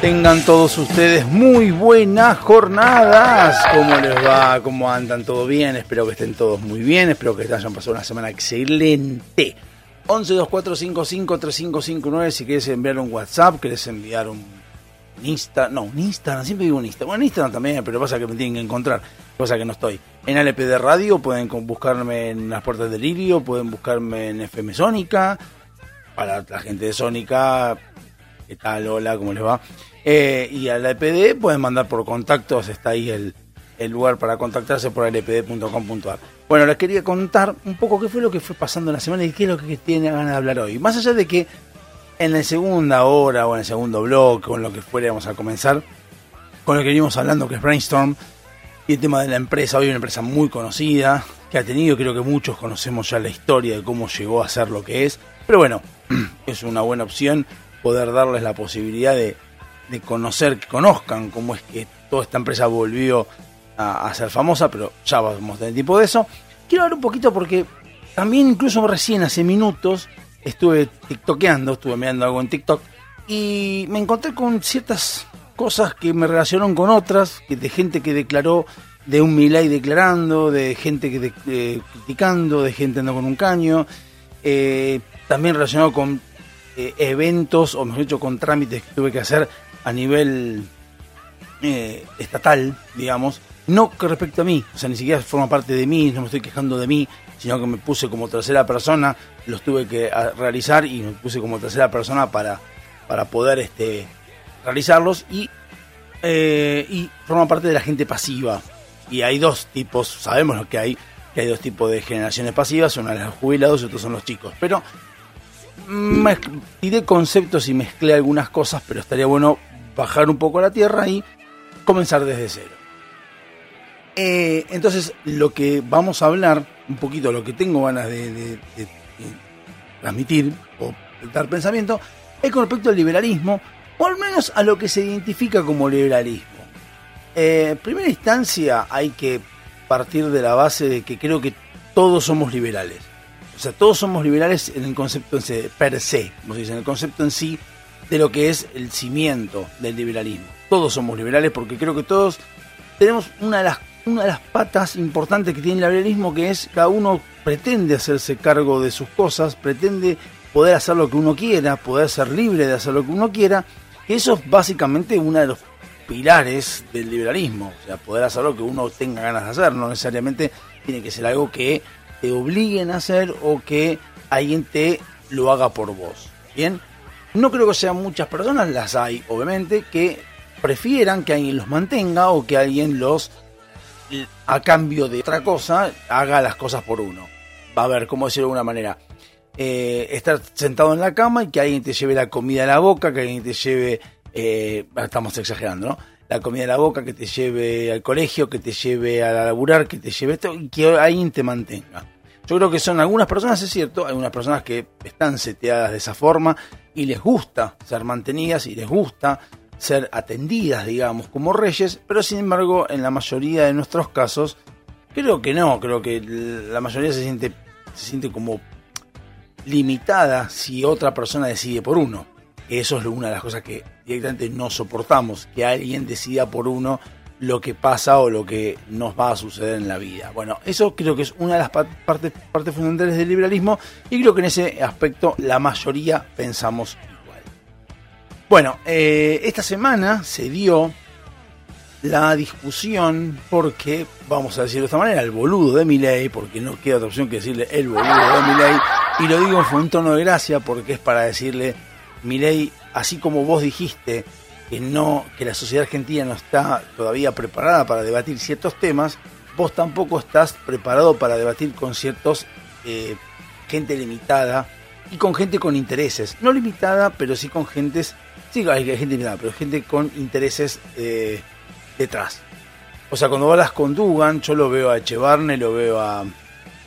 Tengan todos ustedes muy buenas jornadas. ¿Cómo les va? ¿Cómo andan? ¿Todo bien? Espero que estén todos muy bien. Espero que hayan pasado una semana excelente. 1124553559 si quieres enviar un WhatsApp, quieres enviar un Insta, no, un Instagram, siempre digo un Instagram. Bueno, en Instagram también, pero pasa que me tienen que encontrar. Pasa que no estoy. En LPD Radio pueden buscarme en las puertas del Lirio, pueden buscarme en FM Sónica. Para la gente de Sónica, ¿qué tal? Hola, ¿cómo les va? Eh, y a la EPD pueden mandar por contactos, está ahí el, el lugar para contactarse por lpd.com.ar. Bueno, les quería contar un poco qué fue lo que fue pasando en la semana y qué es lo que tiene ganas de hablar hoy. Más allá de que en la segunda hora o en el segundo bloque o en lo que fuera vamos a comenzar con lo que venimos hablando que es Brainstorm y el tema de la empresa, hoy una empresa muy conocida que ha tenido, creo que muchos conocemos ya la historia de cómo llegó a ser lo que es, pero bueno, es una buena opción poder darles la posibilidad de, de conocer, que conozcan cómo es que toda esta empresa volvió a, ser famosa, pero ya vamos a tener tiempo de eso. Quiero hablar un poquito porque también incluso recién hace minutos estuve tiktokeando, estuve mirando algo en TikTok y me encontré con ciertas cosas que me relacionaron con otras, de gente que declaró, de un Milay declarando, de gente que de- eh, criticando, de gente andando con un caño, eh, también relacionado con eh, eventos, o mejor dicho, con trámites que tuve que hacer a nivel eh, estatal, digamos, no respecto a mí, o sea, ni siquiera forma parte de mí, no me estoy quejando de mí, sino que me puse como tercera persona, los tuve que ah, realizar y me puse como tercera persona para, para poder este, realizarlos y, eh, y forma parte de la gente pasiva. Y hay dos tipos, sabemos lo que hay, que hay dos tipos de generaciones pasivas, una de los jubilados y otros son los chicos. Pero tiré conceptos y mezclé algunas cosas, pero estaría bueno bajar un poco a la tierra y comenzar desde cero. Eh, entonces, lo que vamos a hablar, un poquito lo que tengo ganas de, transmitir o dar pensamiento, es con respecto al liberalismo, o al menos a lo que se identifica como liberalismo. Eh, en primera instancia, hay que partir de la base de que creo que todos somos liberales. O sea, todos somos liberales en el concepto en se- per se, como se dice, en el concepto en sí de lo que es el cimiento del liberalismo. Todos somos liberales porque creo que todos tenemos una de las una de las patas importantes que tiene el liberalismo que es cada uno pretende hacerse cargo de sus cosas, pretende poder hacer lo que uno quiera, poder ser libre de hacer lo que uno quiera, eso es básicamente uno de los pilares del liberalismo, o sea, poder hacer lo que uno tenga ganas de hacer, no necesariamente tiene que ser algo que te obliguen a hacer o que alguien te lo haga por vos. Bien, no creo que sean muchas personas, las hay obviamente, que prefieran que alguien los mantenga o que alguien los, a cambio de otra cosa, haga las cosas por uno. Va a ver, ¿cómo decirlo de alguna manera? Eh, estar sentado en la cama y que alguien te lleve la comida a la boca, que alguien te lleve, eh, estamos exagerando, ¿no? La comida a la boca, que te lleve al colegio, que te lleve a laburar, que te lleve esto y que alguien te mantenga. Yo creo que son algunas personas, es cierto, algunas personas que están seteadas de esa forma y les gusta ser mantenidas y les gusta ser atendidas, digamos, como reyes, pero sin embargo, en la mayoría de nuestros casos, creo que no, creo que la mayoría se siente, se siente como limitada si otra persona decide por uno. Eso es una de las cosas que directamente no soportamos, que alguien decida por uno lo que pasa o lo que nos va a suceder en la vida. Bueno, eso creo que es una de las pa- partes, fundamentales del liberalismo y creo que en ese aspecto la mayoría pensamos igual. Bueno, eh, esta semana se dio la discusión porque, vamos a decirlo de esta manera, el boludo de Milei, porque no queda otra opción que decirle el boludo de Milei, y lo digo con un tono de gracia porque es para decirle, Milei, así como vos dijiste que no, que la sociedad argentina no está todavía preparada para debatir ciertos temas, vos tampoco estás preparado para debatir con ciertos eh, gente limitada y con gente con intereses. No limitada, pero sí con gentes. Sí, hay gente limitada, pero gente con intereses eh, detrás. O sea, cuando hablas con Dugan, yo lo veo a Echevarne, lo veo a,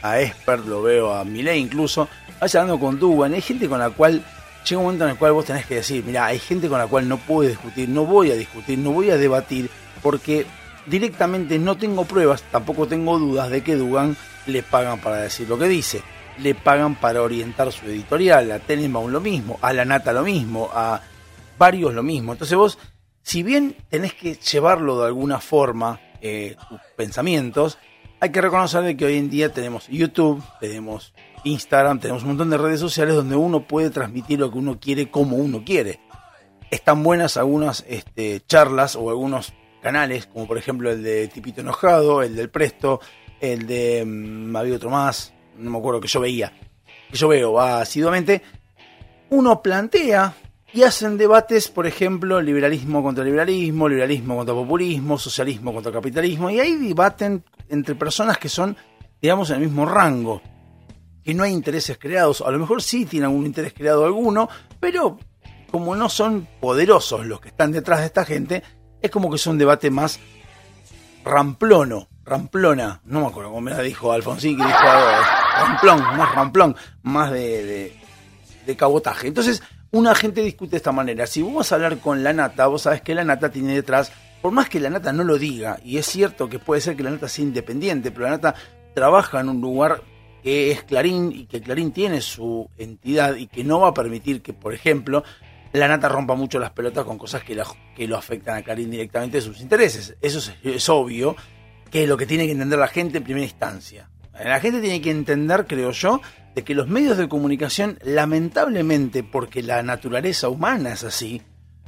a Esper, lo veo a Milei incluso. Vas hablando con Dugan, hay gente con la cual llega un momento en el cual vos tenés que decir, mira, hay gente con la cual no puedo discutir, no voy a discutir, no voy a debatir, porque directamente no tengo pruebas, tampoco tengo dudas de que Dugan le pagan para decir lo que dice. Le pagan para orientar su editorial, a Tenenbaum lo mismo, a la Nata lo mismo, a varios lo mismo. Entonces vos, si bien tenés que llevarlo de alguna forma, eh, tus pensamientos, hay que reconocer que hoy en día tenemos YouTube, tenemos Instagram, tenemos un montón de redes sociales donde uno puede transmitir lo que uno quiere como uno quiere. Están buenas algunas este, charlas o algunos canales, como por ejemplo el de Tipito Enojado, el del Presto, el de... Mm, había otro más, no me acuerdo que yo veía, que yo veo asiduamente. Uno plantea y hacen debates, por ejemplo, liberalismo contra liberalismo, liberalismo contra populismo, socialismo contra capitalismo, y ahí debaten entre personas que son, digamos, en el mismo rango que no hay intereses creados. A lo mejor sí tiene algún interés creado alguno, pero como no son poderosos los que están detrás de esta gente, es como que es un debate más ramplono, ramplona, no me acuerdo cómo me la dijo Alfonsín, que dijo ramplón, más ramplón, más de, de, cabotaje. Entonces, una gente discute de esta manera. Si vos vas a hablar con la nata, vos sabés que la nata tiene detrás, por más que la nata no lo diga, y es cierto que puede ser que la nata sea independiente, pero la nata trabaja en un lugar que es Clarín y que Clarín tiene su entidad y que no va a permitir que, por ejemplo, la nata rompa mucho las pelotas con cosas que, lo afectan a Clarín directamente de sus intereses. Eso es, obvio que es lo que tiene que entender la gente en primera instancia. La gente tiene que entender, creo yo, de que los medios de comunicación, lamentablemente, porque la naturaleza humana es así,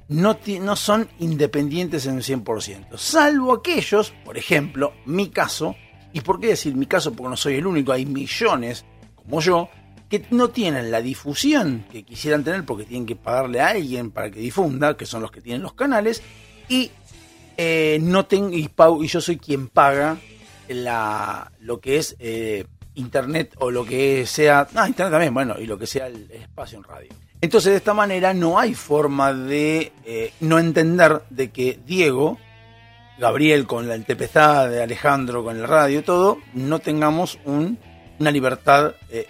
no, no son independientes en el 100%. Salvo aquellos, por ejemplo, mi caso, ¿Y por qué decir mi caso? Porque no soy el único, hay millones como yo que no tienen la difusión que quisieran tener porque tienen que pagarle a alguien para que difunda, que son los que tienen los canales, y eh, no tengo y, y, yo soy quien paga la, lo que es eh, internet o lo que sea, ah, internet también, bueno, y lo que sea el, espacio en radio. Entonces de esta manera no hay forma de eh, no entender de que Diego Gabriel con la TPZ de Alejandro con el radio, todo, no tengamos una libertad eh,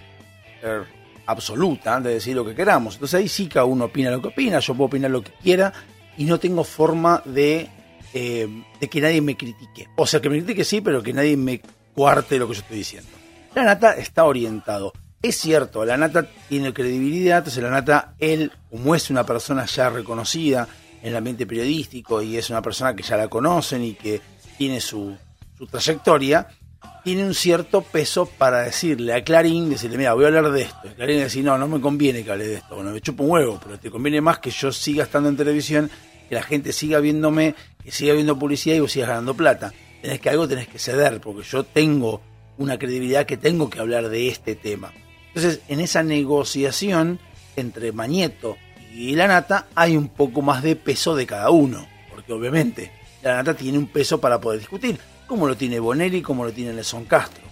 er, absoluta de decir lo que queramos. Entonces ahí sí cada uno opina lo que opina, yo puedo opinar lo que quiera y no tengo forma de, eh, de que nadie me critique. O sea, que me critique sí, pero que nadie me cuarte lo que yo estoy diciendo. La Nata está orientado. Es cierto, la Nata tiene credibilidad, entonces la Nata, él, como es una persona ya reconocida, en el ambiente periodístico y es una persona que ya la conocen y que tiene su, trayectoria, tiene un cierto peso para decirle a Clarín, decirle, mira, voy a hablar de esto. Y Clarín dice, no, no me conviene que hable de esto. Bueno, me chupo un huevo, pero te conviene más que yo siga estando en televisión, que la gente siga viéndome, que siga viendo publicidad y vos sigas ganando plata. Tenés que algo, tenés que ceder, porque yo tengo una credibilidad que tengo que hablar de este tema. Entonces, en esa negociación entre Mañeto y la nata hay un poco más de peso de cada uno, porque obviamente la nata tiene un peso para poder discutir, como lo tiene Bonelli, como lo tiene Nelson Castro,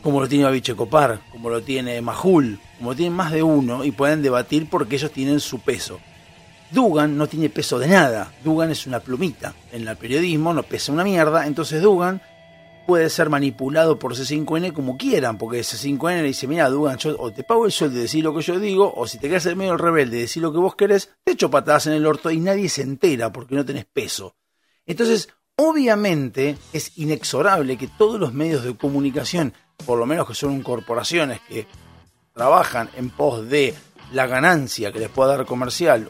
como lo tiene Babiche Copar, como lo tiene Majul, como lo tienen más de uno y pueden debatir porque ellos tienen su peso. Dugan no tiene peso de nada, Dugan es una plumita en el periodismo, no pesa una mierda, entonces Dugan puede ser manipulado por C5N como quieran, porque C5N le dice, mira, Dugan, yo o te pago el sueldo de decir lo que yo digo, o si te quedas en medio rebelde de decir lo que vos querés, te echo patadas en el orto y nadie se entera porque no tenés peso. Entonces, obviamente es inexorable que todos los medios de comunicación, por lo menos que son corporaciones que trabajan en pos de la ganancia que les pueda dar comercial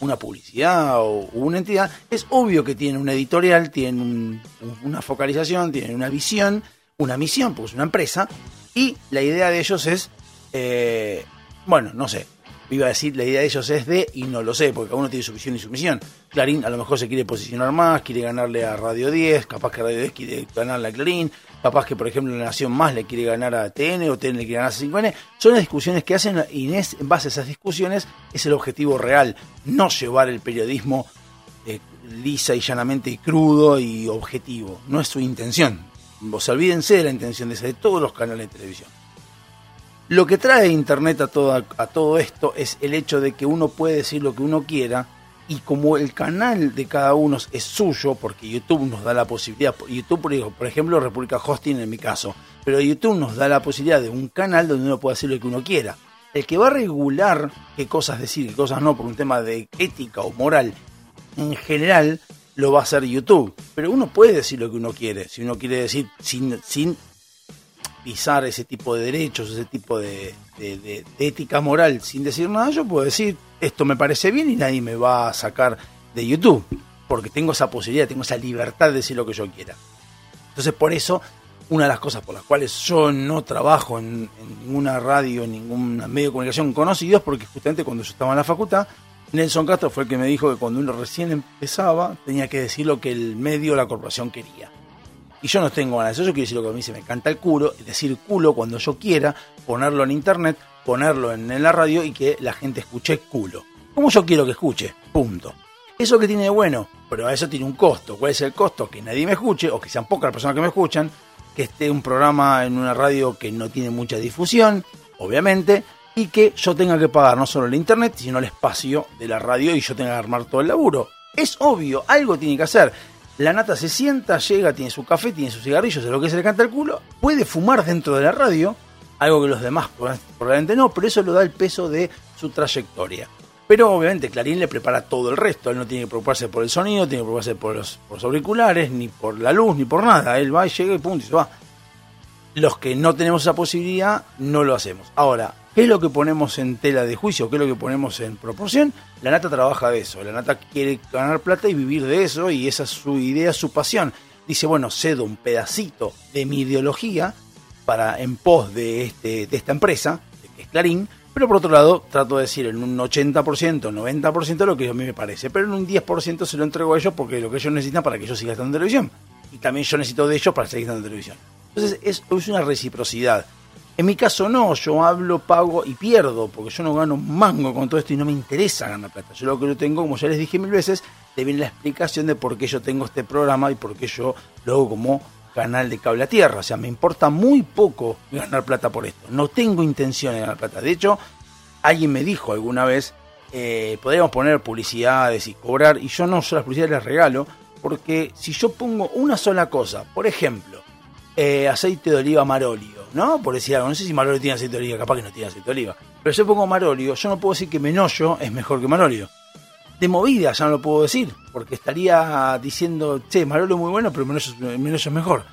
una publicidad o una entidad, es obvio que tiene una editorial, tiene una focalización, tiene una visión, una misión, porque es una empresa, y la idea de ellos es, eh, bueno, no sé, iba a decir, la idea de ellos es de, y no lo sé, porque cada uno tiene su visión y su misión. Clarín a lo mejor se quiere posicionar más, quiere ganarle a Radio 10, capaz que Radio 10 quiere ganarle a Clarín, capaz que por ejemplo la Nación Más le quiere ganar a TN o TN le quiere ganar a 5N. Son las discusiones que hacen y en base a esas discusiones es el objetivo real, no llevar el periodismo lisa y llanamente y crudo y objetivo. No es su intención. Vos olvídense de la intención de, de todos los canales de televisión. Lo que trae Internet a todo, a todo esto es el hecho de que uno puede decir lo que uno quiera y como el canal de cada uno es suyo, porque YouTube nos da la posibilidad, YouTube por ejemplo República Hosting en mi caso, pero YouTube nos da la posibilidad de un canal donde uno puede decir lo que uno quiera. El que va a regular qué cosas decir y qué cosas no por un tema de ética o moral, en general lo va a hacer YouTube. Pero uno puede decir lo que uno quiere, si uno quiere decir sin, sin pisar ese tipo de derechos, ese tipo de, ética moral sin decir nada, yo puedo decir esto me parece bien y nadie me va a sacar de YouTube, porque tengo esa posibilidad, tengo esa libertad de decir lo que yo quiera. Entonces por eso, una de las cosas por las cuales yo no trabajo en, ninguna radio, en ningún medio de comunicación conocido, es porque justamente cuando yo estaba en la facultad, Nelson Castro fue el que me dijo que cuando uno recién empezaba tenía que decir lo que el medio o la corporación quería. Y yo no tengo ganas de eso, yo quiero decir lo que a mí se me canta el culo, decir culo cuando yo quiera, ponerlo en internet, ponerlo en, la radio y que la gente escuche culo. Como yo quiero que escuche, punto. Eso que tiene de bueno, pero eso tiene un costo. ¿Cuál es el costo? Que nadie me escuche, o que sean pocas las personas que me escuchan, que esté un programa en una radio que no tiene mucha difusión, obviamente, y que yo tenga que pagar no solo el internet, sino el espacio de la radio y yo tenga que armar todo el laburo. Es obvio, algo tiene que hacer. La nata se sienta, llega, tiene su café, tiene sus cigarrillos, de lo que se le canta el culo, puede fumar dentro de la radio, algo que los demás probablemente no, pero eso lo da el peso de su trayectoria. Pero obviamente Clarín le prepara todo el resto, él no tiene que preocuparse por el sonido, tiene que preocuparse por los, por los auriculares, ni por la luz, ni por nada, él va y llega y punto y se va. Los que no tenemos esa posibilidad, no lo hacemos. Ahora, ¿Qué es lo que ponemos en tela de juicio? ¿Qué es lo que ponemos en proporción? La nata trabaja de eso. La nata quiere ganar plata y vivir de eso y esa es su idea, su pasión. Dice, bueno, cedo un pedacito de mi ideología para en pos de, este, de esta empresa, que es Clarín, pero por otro lado trato de decir en un 80%, 90% lo que a mí me parece, pero en un 10% se lo entrego a ellos porque es lo que ellos necesitan para que yo siga estando en televisión. Y también yo necesito de ellos para seguir estando en televisión. Entonces es, es una reciprocidad. En mi caso no, yo hablo, pago y pierdo, porque yo no gano un mango con todo esto y no me interesa ganar plata. Yo lo que yo tengo, como ya les dije mil veces, te viene la explicación de por qué yo tengo este programa y por qué yo lo hago como canal de cable a tierra. O sea, me importa muy poco ganar plata por esto. No tengo intención de ganar plata. De hecho, alguien me dijo alguna vez, eh, podríamos poner publicidades y cobrar, y yo no, yo las publicidades las regalo, porque si yo pongo una sola cosa, por ejemplo, eh, aceite de oliva marolio, ¿no? Por decir algo, no sé si Marolio tiene aceite de oliva, capaz que no tiene aceite de oliva. Pero yo pongo Marolio, yo no puedo decir que Menollo es mejor que Marolio. De movida ya no lo puedo decir, porque estaría diciendo, che, Marolio es muy bueno, pero Menollo, es mejor.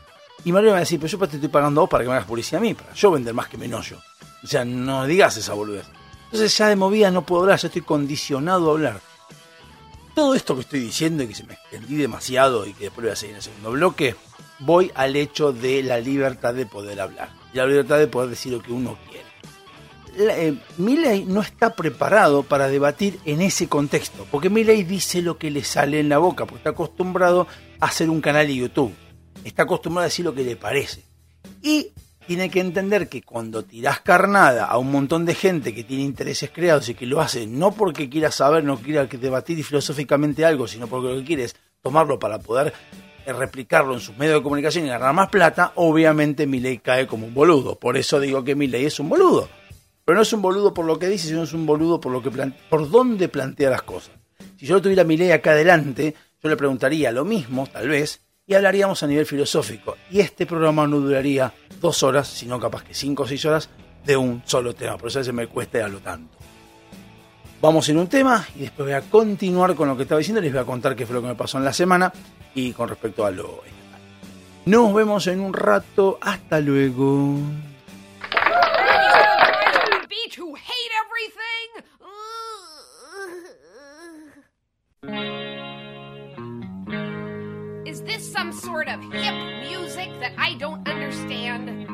Y Marolio me va a decir, pero yo te estoy pagando vos para que me hagas publicidad a mí, para yo vender más que Menollo. O sea, no digas esa boludez. Entonces ya de movida no puedo hablar, yo estoy condicionado a hablar. Todo esto que estoy diciendo y que se me extendí demasiado y que después voy a seguir en el segundo bloque, voy al hecho de la libertad de poder hablar y la libertad de poder decir lo que uno quiere. Eh, Milley no está preparado para debatir en ese contexto, porque Milley dice lo que le sale en la boca, porque está acostumbrado a hacer un canal de YouTube, está acostumbrado a decir lo que le parece. Y tiene que entender que cuando tirás carnada a un montón de gente que tiene intereses creados y que lo hace no porque quiera saber, no quiera debatir filosóficamente algo, sino porque lo que quiere es tomarlo para poder replicarlo en sus medios de comunicación y ganar más plata, obviamente Milei cae como un boludo. Por eso digo que Milei es un boludo. Pero no es un boludo por lo que dice, sino es un boludo por lo que por dónde plantea las cosas. Si yo tuviera Milei acá adelante, yo le preguntaría lo mismo, tal vez, y hablaríamos a nivel filosófico. Y este programa no duraría dos horas, sino capaz que cinco o seis horas de un solo tema. Por eso a veces me cuesta lo tanto. Vamos en un tema y después voy a continuar con lo que estaba diciendo. Les voy a contar qué fue lo que me pasó en la semana y con respecto a lo Nos vemos en un rato. Hasta luego. Is this some sort of hip music that I don't understand?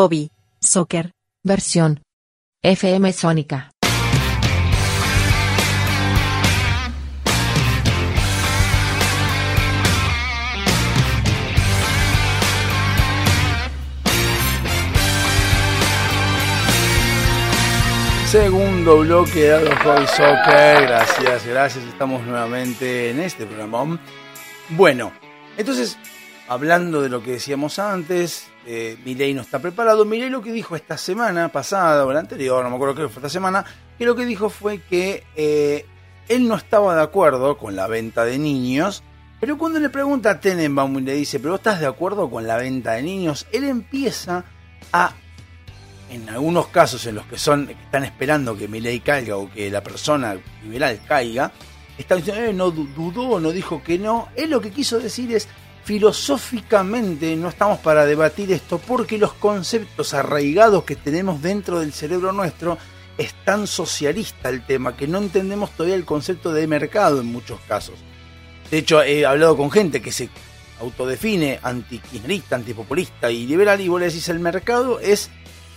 Hobby. Soccer. Versión. FM Sónica. Segundo bloque de Hobby Soccer. Gracias, gracias. Estamos nuevamente en este programa. Bueno, entonces, hablando de lo que decíamos antes, eh, Milei no está preparado. Milei lo que dijo esta semana pasada o la anterior, no me acuerdo qué fue esta semana, que lo que dijo fue que eh, él no estaba de acuerdo con la venta de niños. Pero cuando le pregunta a Tenenbaum y le dice, ¿pero estás de acuerdo con la venta de niños? Él empieza a en algunos casos en los que son están esperando que Milei caiga o que la persona liberal caiga, está diciendo, eh, no du- dudó, no dijo que no. Él lo que quiso decir es, filosóficamente no estamos para debatir esto porque los conceptos arraigados que tenemos dentro del cerebro nuestro es tan socialista el tema que no entendemos todavía el concepto de mercado en muchos casos. De hecho, he hablado con gente que se autodefine antikirchnerista, antipopulista y liberal y vos le decís el mercado es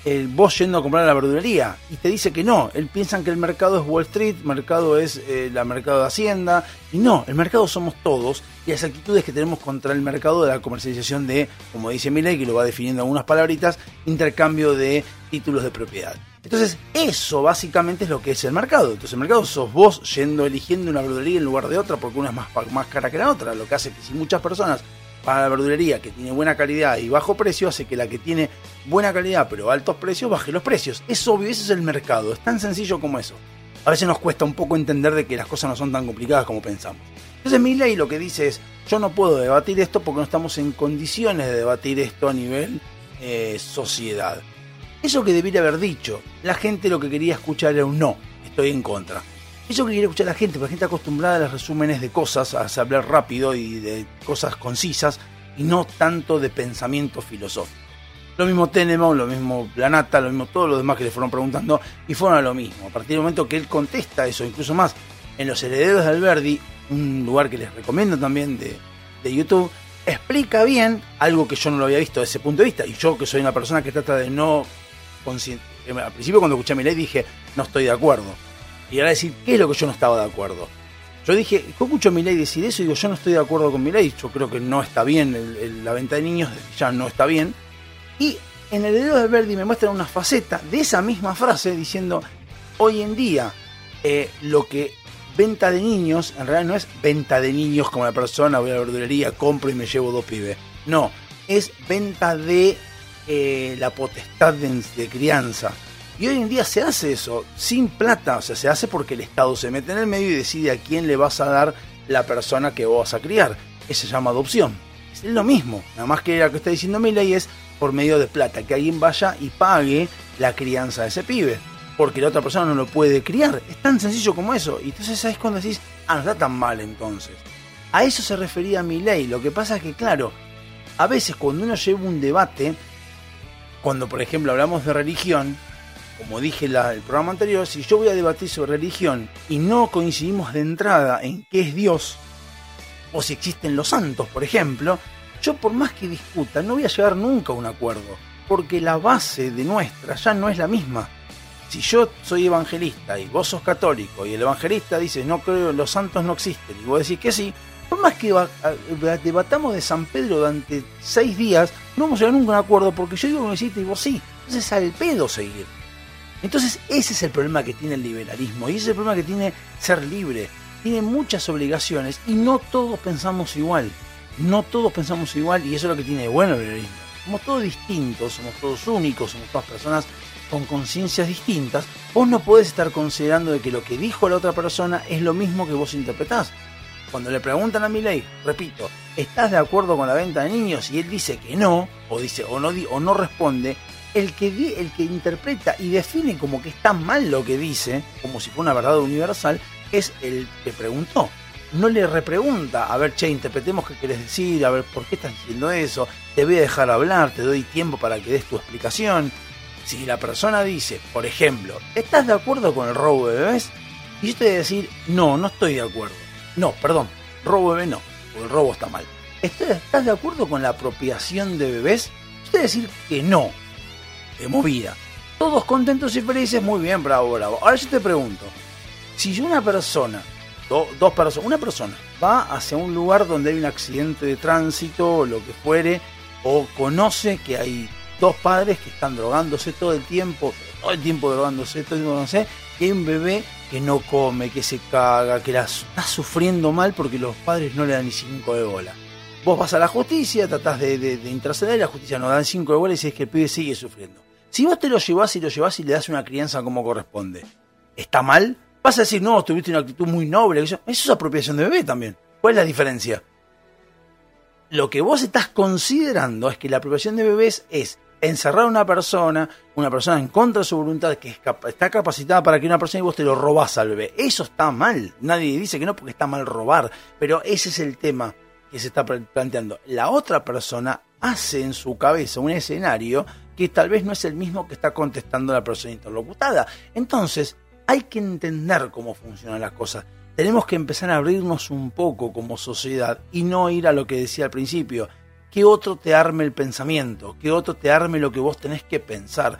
el vos yendo a comprar a la verdulería y te dice que no, él piensan que el mercado es Wall Street, mercado es eh, la mercado de Hacienda y no, el mercado somos todos y las actitudes que tenemos contra el mercado de la comercialización de, como dice Milei, que lo va definiendo en algunas palabritas, intercambio de títulos de propiedad. Entonces, eso básicamente es lo que es el mercado. Entonces, el mercado sos vos yendo, eligiendo una verdulería en lugar de otra porque una es más, más cara que la otra. Lo que hace que si muchas personas para la verdulería que tiene buena calidad y bajo precio hace que la que tiene buena calidad pero altos precios baje los precios. Es obvio, ese es el mercado, es tan sencillo como eso. A veces nos cuesta un poco entender de que las cosas no son tan complicadas como pensamos. Entonces Milley lo que dice es, yo no puedo debatir esto porque no estamos en condiciones de debatir esto a nivel eh, sociedad. Eso que debería haber dicho, la gente lo que quería escuchar era un no, estoy en contra. Eso que quería escuchar la gente, porque la gente acostumbrada a los resúmenes de cosas, a hablar rápido y de cosas concisas, y no tanto de pensamiento filosófico. Lo mismo Tenemon, lo mismo Planata, lo mismo todos los demás que le fueron preguntando, y fueron a lo mismo. A partir del momento que él contesta eso, incluso más, en Los Herederos de Alberdi, un lugar que les recomiendo también de, de YouTube, explica bien algo que yo no lo había visto desde ese punto de vista. Y yo, que soy una persona que trata de no. eh, Al principio, cuando escuché a mi ley, dije, no estoy de acuerdo. Y ahora decir, ¿qué es lo que yo no estaba de acuerdo? Yo dije, yo escucho a mi ley decir eso y digo, yo no estoy de acuerdo con mi ley. Yo creo que no está bien la venta de niños, ya no está bien. Y en el dedo de Verdi me muestran una faceta de esa misma frase diciendo, hoy en día eh, lo que venta de niños, en realidad no es venta de niños como la persona, voy a la verdulería, compro y me llevo dos pibes. No, es venta de eh, la potestad de, de crianza. Y hoy en día se hace eso sin plata, o sea, se hace porque el Estado se mete en el medio y decide a quién le vas a dar la persona que vos vas a criar. Eso se llama adopción. Es lo mismo, nada más que lo que está diciendo mi ley es por medio de plata, que alguien vaya y pague la crianza de ese pibe. Porque la otra persona no lo puede criar. Es tan sencillo como eso. Y entonces es cuando decís, ah, no está tan mal entonces. A eso se refería mi ley. Lo que pasa es que, claro, a veces cuando uno lleva un debate, cuando por ejemplo hablamos de religión, como dije en el programa anterior, si yo voy a debatir sobre religión y no coincidimos de entrada en qué es Dios, o si existen los santos, por ejemplo, yo por más que discuta no voy a llegar nunca a un acuerdo, porque la base de nuestra ya no es la misma. Si yo soy evangelista y vos sos católico y el evangelista dice no creo los santos no existen y vos decís que sí, por más que debatamos de San Pedro durante seis días, no vamos a llegar nunca a un acuerdo porque yo digo que no existe y vos sí. Entonces al pedo seguir. Entonces ese es el problema que tiene el liberalismo y ese es el problema que tiene ser libre. Tiene muchas obligaciones y no todos pensamos igual. No todos pensamos igual y eso es lo que tiene de bueno el liberalismo. Somos todos distintos, somos todos únicos, somos todas personas con conciencias distintas. Vos no podés estar considerando de que lo que dijo la otra persona es lo mismo que vos interpretás. Cuando le preguntan a mi ley, repito, ¿estás de acuerdo con la venta de niños? Y él dice que no, o dice, o no, o no responde, el que, el que interpreta y define como que está mal lo que dice, como si fuera una verdad universal, es el que preguntó. No le repregunta, a ver, che, interpretemos qué querés decir, a ver, ¿por qué estás diciendo eso? Te voy a dejar hablar, te doy tiempo para que des tu explicación. Si la persona dice, por ejemplo, ¿estás de acuerdo con el robo de bebés? Y yo te voy a decir, no, no estoy de acuerdo. No, perdón, robo de bebé no, porque el robo está mal. ¿Estás estás de acuerdo con la apropiación de bebés? Yo te voy a decir que no, de movida. Todos contentos y felices, muy bien, bravo, bravo. Ahora yo te pregunto, si una persona, do- dos personas, una persona va hacia un lugar donde hay un accidente de tránsito o lo que fuere, o conoce que hay dos padres que están drogándose todo el tiempo, todo el tiempo drogándose, todo el tiempo drogándose, y hay un bebé que no come, que se caga, que la está sufriendo mal porque los padres no le dan ni cinco de bola. Vos vas a la justicia, tratás de, de, de interceder, la justicia no da cinco bola y decís que el pibe sigue sufriendo. Si vos te lo llevás y lo llevás y le das una crianza como corresponde, ¿está mal? Vas a decir, no, tuviste una actitud muy noble. Eso es apropiación de bebé también. ¿Cuál es la diferencia? Lo que vos estás considerando es que la apropiación de bebés es encerrar a una persona, una persona en contra de su voluntad, que es está capacitada para que una persona y vos te lo robás al bebé. Eso está mal. Nadie dice que no porque está mal robar. Pero ese es el tema que se está pla- planteando. La otra persona hace en su cabeza un escenario que tal vez no es el mismo que está contestando la persona interlocutada. Entonces, hay que entender cómo funcionan las cosas. Tenemos que empezar a abrirnos un poco como sociedad y no ir a lo que decía al principio, que otro te arme el pensamiento, que otro te arme lo que vos tenés que pensar.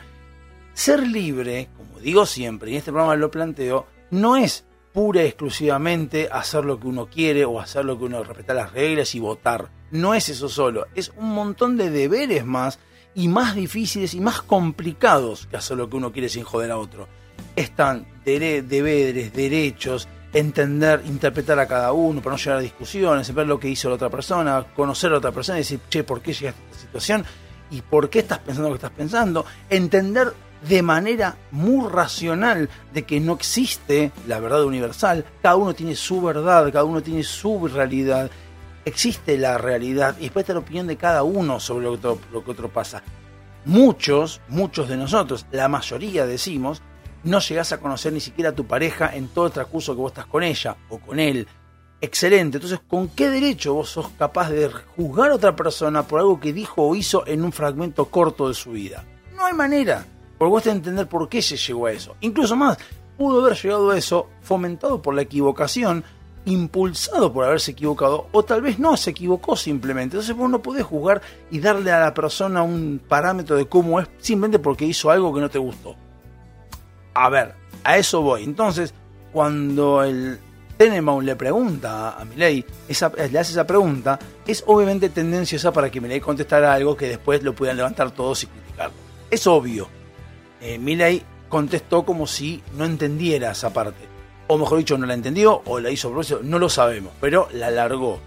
Ser libre, como digo siempre, y en este programa lo planteo, no es pura y exclusivamente hacer lo que uno quiere o hacer lo que uno respetar las reglas y votar. No es eso solo, es un montón de deberes más y más difíciles y más complicados que hacer lo que uno quiere sin joder a otro. Están deberes, derechos, entender, interpretar a cada uno para no llegar a discusiones, ver lo que hizo la otra persona, conocer a la otra persona y decir, che, ¿por qué llegaste a esta situación? ¿Y por qué estás pensando lo que estás pensando? Entender de manera muy racional de que no existe la verdad universal, cada uno tiene su verdad, cada uno tiene su realidad, existe la realidad y después está la opinión de cada uno sobre lo que otro, lo que otro pasa. Muchos, muchos de nosotros, la mayoría decimos, no llegás a conocer ni siquiera a tu pareja en todo el transcurso que vos estás con ella o con él. Excelente, entonces, ¿con qué derecho vos sos capaz de juzgar a otra persona por algo que dijo o hizo en un fragmento corto de su vida? No hay manera, porque entender por qué se llegó a eso. Incluso más, pudo haber llegado a eso fomentado por la equivocación, impulsado por haberse equivocado, o tal vez no se equivocó simplemente. Entonces vos no podés juzgar y darle a la persona un parámetro de cómo es simplemente porque hizo algo que no te gustó. A ver, a eso voy. Entonces, cuando el Tenenbaum le pregunta a Milei, esa, le hace esa pregunta, es obviamente tendenciosa para que Milei contestara algo que después lo pudieran levantar todos y criticarlo. Es obvio. Eh, Milei contestó como si no entendiera esa parte. O mejor dicho, no la entendió o la hizo eso, no lo sabemos, pero la alargó.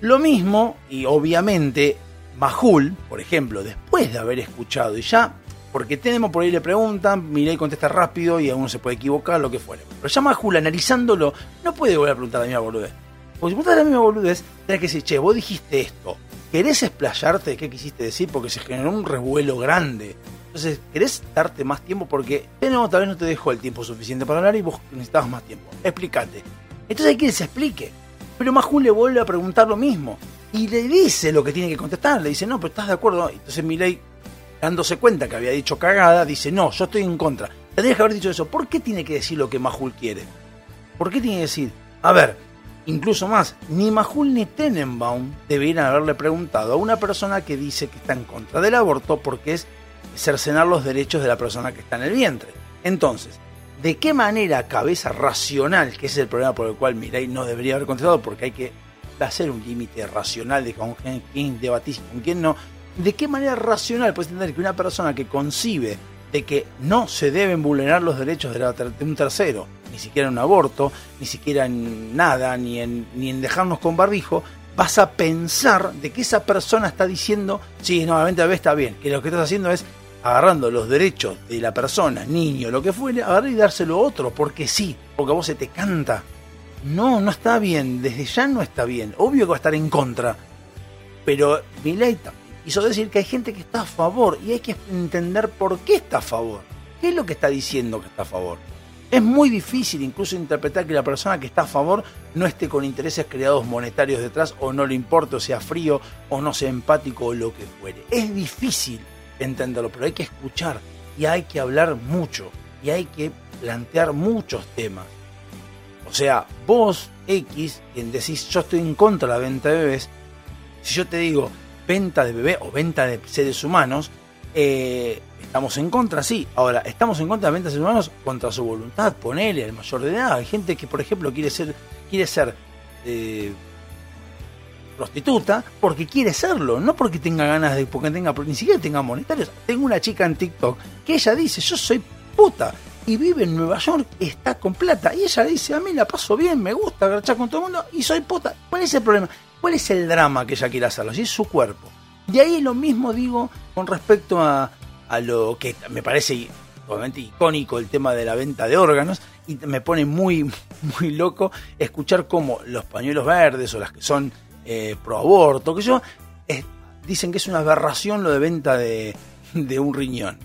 Lo mismo, y obviamente, Majul, por ejemplo, después de haber escuchado y ya porque tenemos por ahí le preguntan, Milei contesta rápido y uno se puede equivocar, lo que fuera. Pero ya Majul, analizándolo, no puede volver a preguntar la misma boludez. Porque si preguntas la misma boludez, tenés que decir, che, vos dijiste esto. ¿Querés explayarte de qué quisiste decir? Porque se generó un revuelo grande. Entonces, ¿querés darte más tiempo? Porque tenemos, tal vez no te dejó el tiempo suficiente para hablar y vos necesitabas más tiempo. Explícate. Entonces hay que se explique. Pero Majul le vuelve a preguntar lo mismo. Y le dice lo que tiene que contestar. Le dice, no, pero estás de acuerdo. Entonces Milei dándose cuenta que había dicho cagada, dice, no, yo estoy en contra. Tendrías que haber dicho eso. ¿Por qué tiene que decir lo que Majul quiere? ¿Por qué tiene que decir? A ver, incluso más, ni Majul ni Tenenbaum deberían haberle preguntado a una persona que dice que está en contra del aborto porque es cercenar los derechos de la persona que está en el vientre. Entonces, ¿de qué manera cabeza racional, que es el problema por el cual Mirai no debería haber contestado, porque hay que hacer un límite racional de con quién debatís y con quién no, ¿de qué manera racional puedes entender que una persona que concibe de que no se deben vulnerar los derechos de, un tercero, ni siquiera en un aborto, ni siquiera en nada, ni en, ni en dejarnos con barbijo, vas a pensar de que esa persona está diciendo, sí, no, la venta de bebé está bien, que lo que estás haciendo es agarrando los derechos de la persona, niño, lo que fuere, agarrar y dárselo a otro, porque sí, porque a vos se te canta. No, no está bien, desde ya no está bien. Obvio que va a estar en contra. Pero Milei quiso decir que hay gente que está a favor y hay que entender por qué está a favor. ¿Qué es lo que está diciendo que está a favor? Es muy difícil incluso interpretar que la persona que está a favor no esté con intereses creados monetarios detrás o no le importe o sea frío o no sea empático o lo que fuere. Es difícil entenderlo, pero hay que escuchar y hay que hablar mucho y hay que plantear muchos temas. O sea, vos, X, quien decís yo estoy en contra de la venta de bebés, si yo te digo venta de bebé o venta de seres humanos, eh, estamos en contra, sí. Ahora, estamos en contra de venta de seres humanos contra su voluntad, ponele al mayor de edad. Hay gente que, por ejemplo, quiere ser, quiere ser eh, prostituta porque quiere serlo, no porque tenga ganas de, porque tenga, ni siquiera tenga monetarios. Tengo una chica en TikTok que ella dice, yo soy puta y vive en Nueva York, está con plata. Y ella dice, a mí la paso bien, me gusta garchar con todo el mundo y soy puta. ¿Cuál es el problema? ¿Cuál es el drama que ella quiere hacerlo? Si es su cuerpo. Y ahí lo mismo digo con respecto a, a lo que me parece obviamente icónico el tema de la venta de órganos y me pone muy, muy loco escuchar cómo los pañuelos verdes o las que son eh, pro aborto, que yo, dicen que es una aberración lo de venta de, un riñón.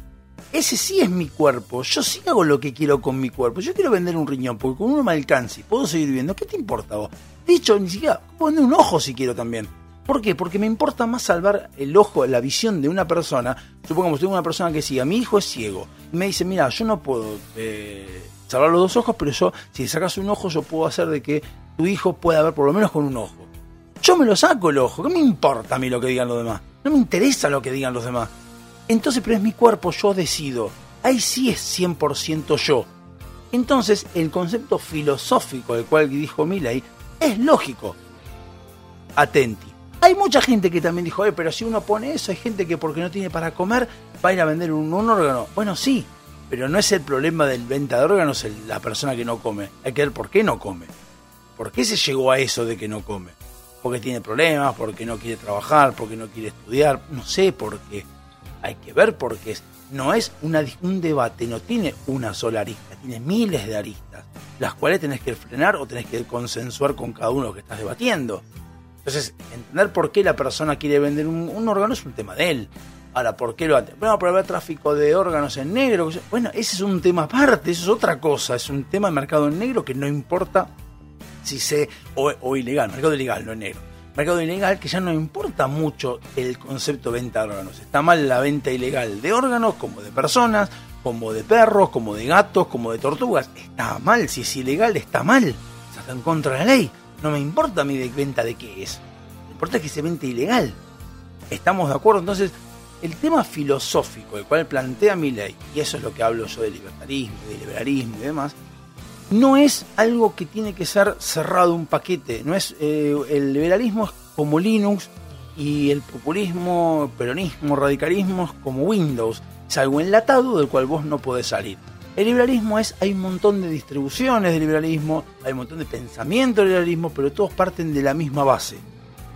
Ese sí es mi cuerpo, yo sí hago lo que quiero con mi cuerpo. Yo quiero vender un riñón porque con uno me alcance y puedo seguir viviendo. ¿Qué te importa vos? Dicho, ni siquiera puedo vender un ojo si quiero también. ¿Por qué? Porque me importa más salvar el ojo, la visión de una persona. Supongamos, tengo una persona que siga, mi hijo es ciego. Y me dice, mira, yo no puedo eh, salvar los dos ojos, pero yo, si sacas un ojo, yo puedo hacer de que tu hijo pueda ver por lo menos con un ojo. Yo me lo saco el ojo, ¿qué me importa a mí lo que digan los demás? No me interesa lo que digan los demás. Entonces, pero es mi cuerpo, yo decido. Ahí sí es 100% yo. Entonces, el concepto filosófico del cual dijo Milley es lógico. Atenti. Hay mucha gente que también dijo, eh, pero si uno pone eso, hay gente que porque no tiene para comer va a ir a vender un, órgano. Bueno, sí, pero no es el problema del venta de órganos la persona que no come. Hay que ver por qué no come. ¿Por qué se llegó a eso de que no come? Porque tiene problemas, porque no quiere trabajar, porque no quiere estudiar, no sé por qué. hay que ver porque es, no es una, un debate, no tiene una sola arista, tiene miles de aristas, las cuales tenés que frenar o tenés que consensuar con cada uno que estás debatiendo. Entonces, entender por qué la persona quiere vender un, órgano es un tema de él. Ahora, ¿por qué lo hace? Bueno, para haber tráfico de órganos en negro. Bueno, ese es un tema aparte, eso es otra cosa. Es un tema de mercado en negro que no importa si se. o, o ilegal, mercado ilegal, no negro. Mercado ilegal que ya no importa mucho el concepto de venta de órganos. Está mal la venta ilegal de órganos, como de personas, como de perros, como de gatos, como de tortugas. Está mal, si es ilegal, está mal. Está en contra de la ley. No me importa a mí de venta de qué es. Lo importa es que se vende ilegal. ¿Estamos de acuerdo? Entonces, el tema filosófico, el cual plantea mi ley, y eso es lo que hablo yo de libertarismo, de liberalismo y demás, no es algo que tiene que ser cerrado un paquete. No es eh, el liberalismo es como Linux y el populismo, peronismo, radicalismo es como Windows. Es algo enlatado del cual vos no podés salir. El liberalismo es, hay un montón de distribuciones de liberalismo, hay un montón de pensamiento del liberalismo, pero todos parten de la misma base,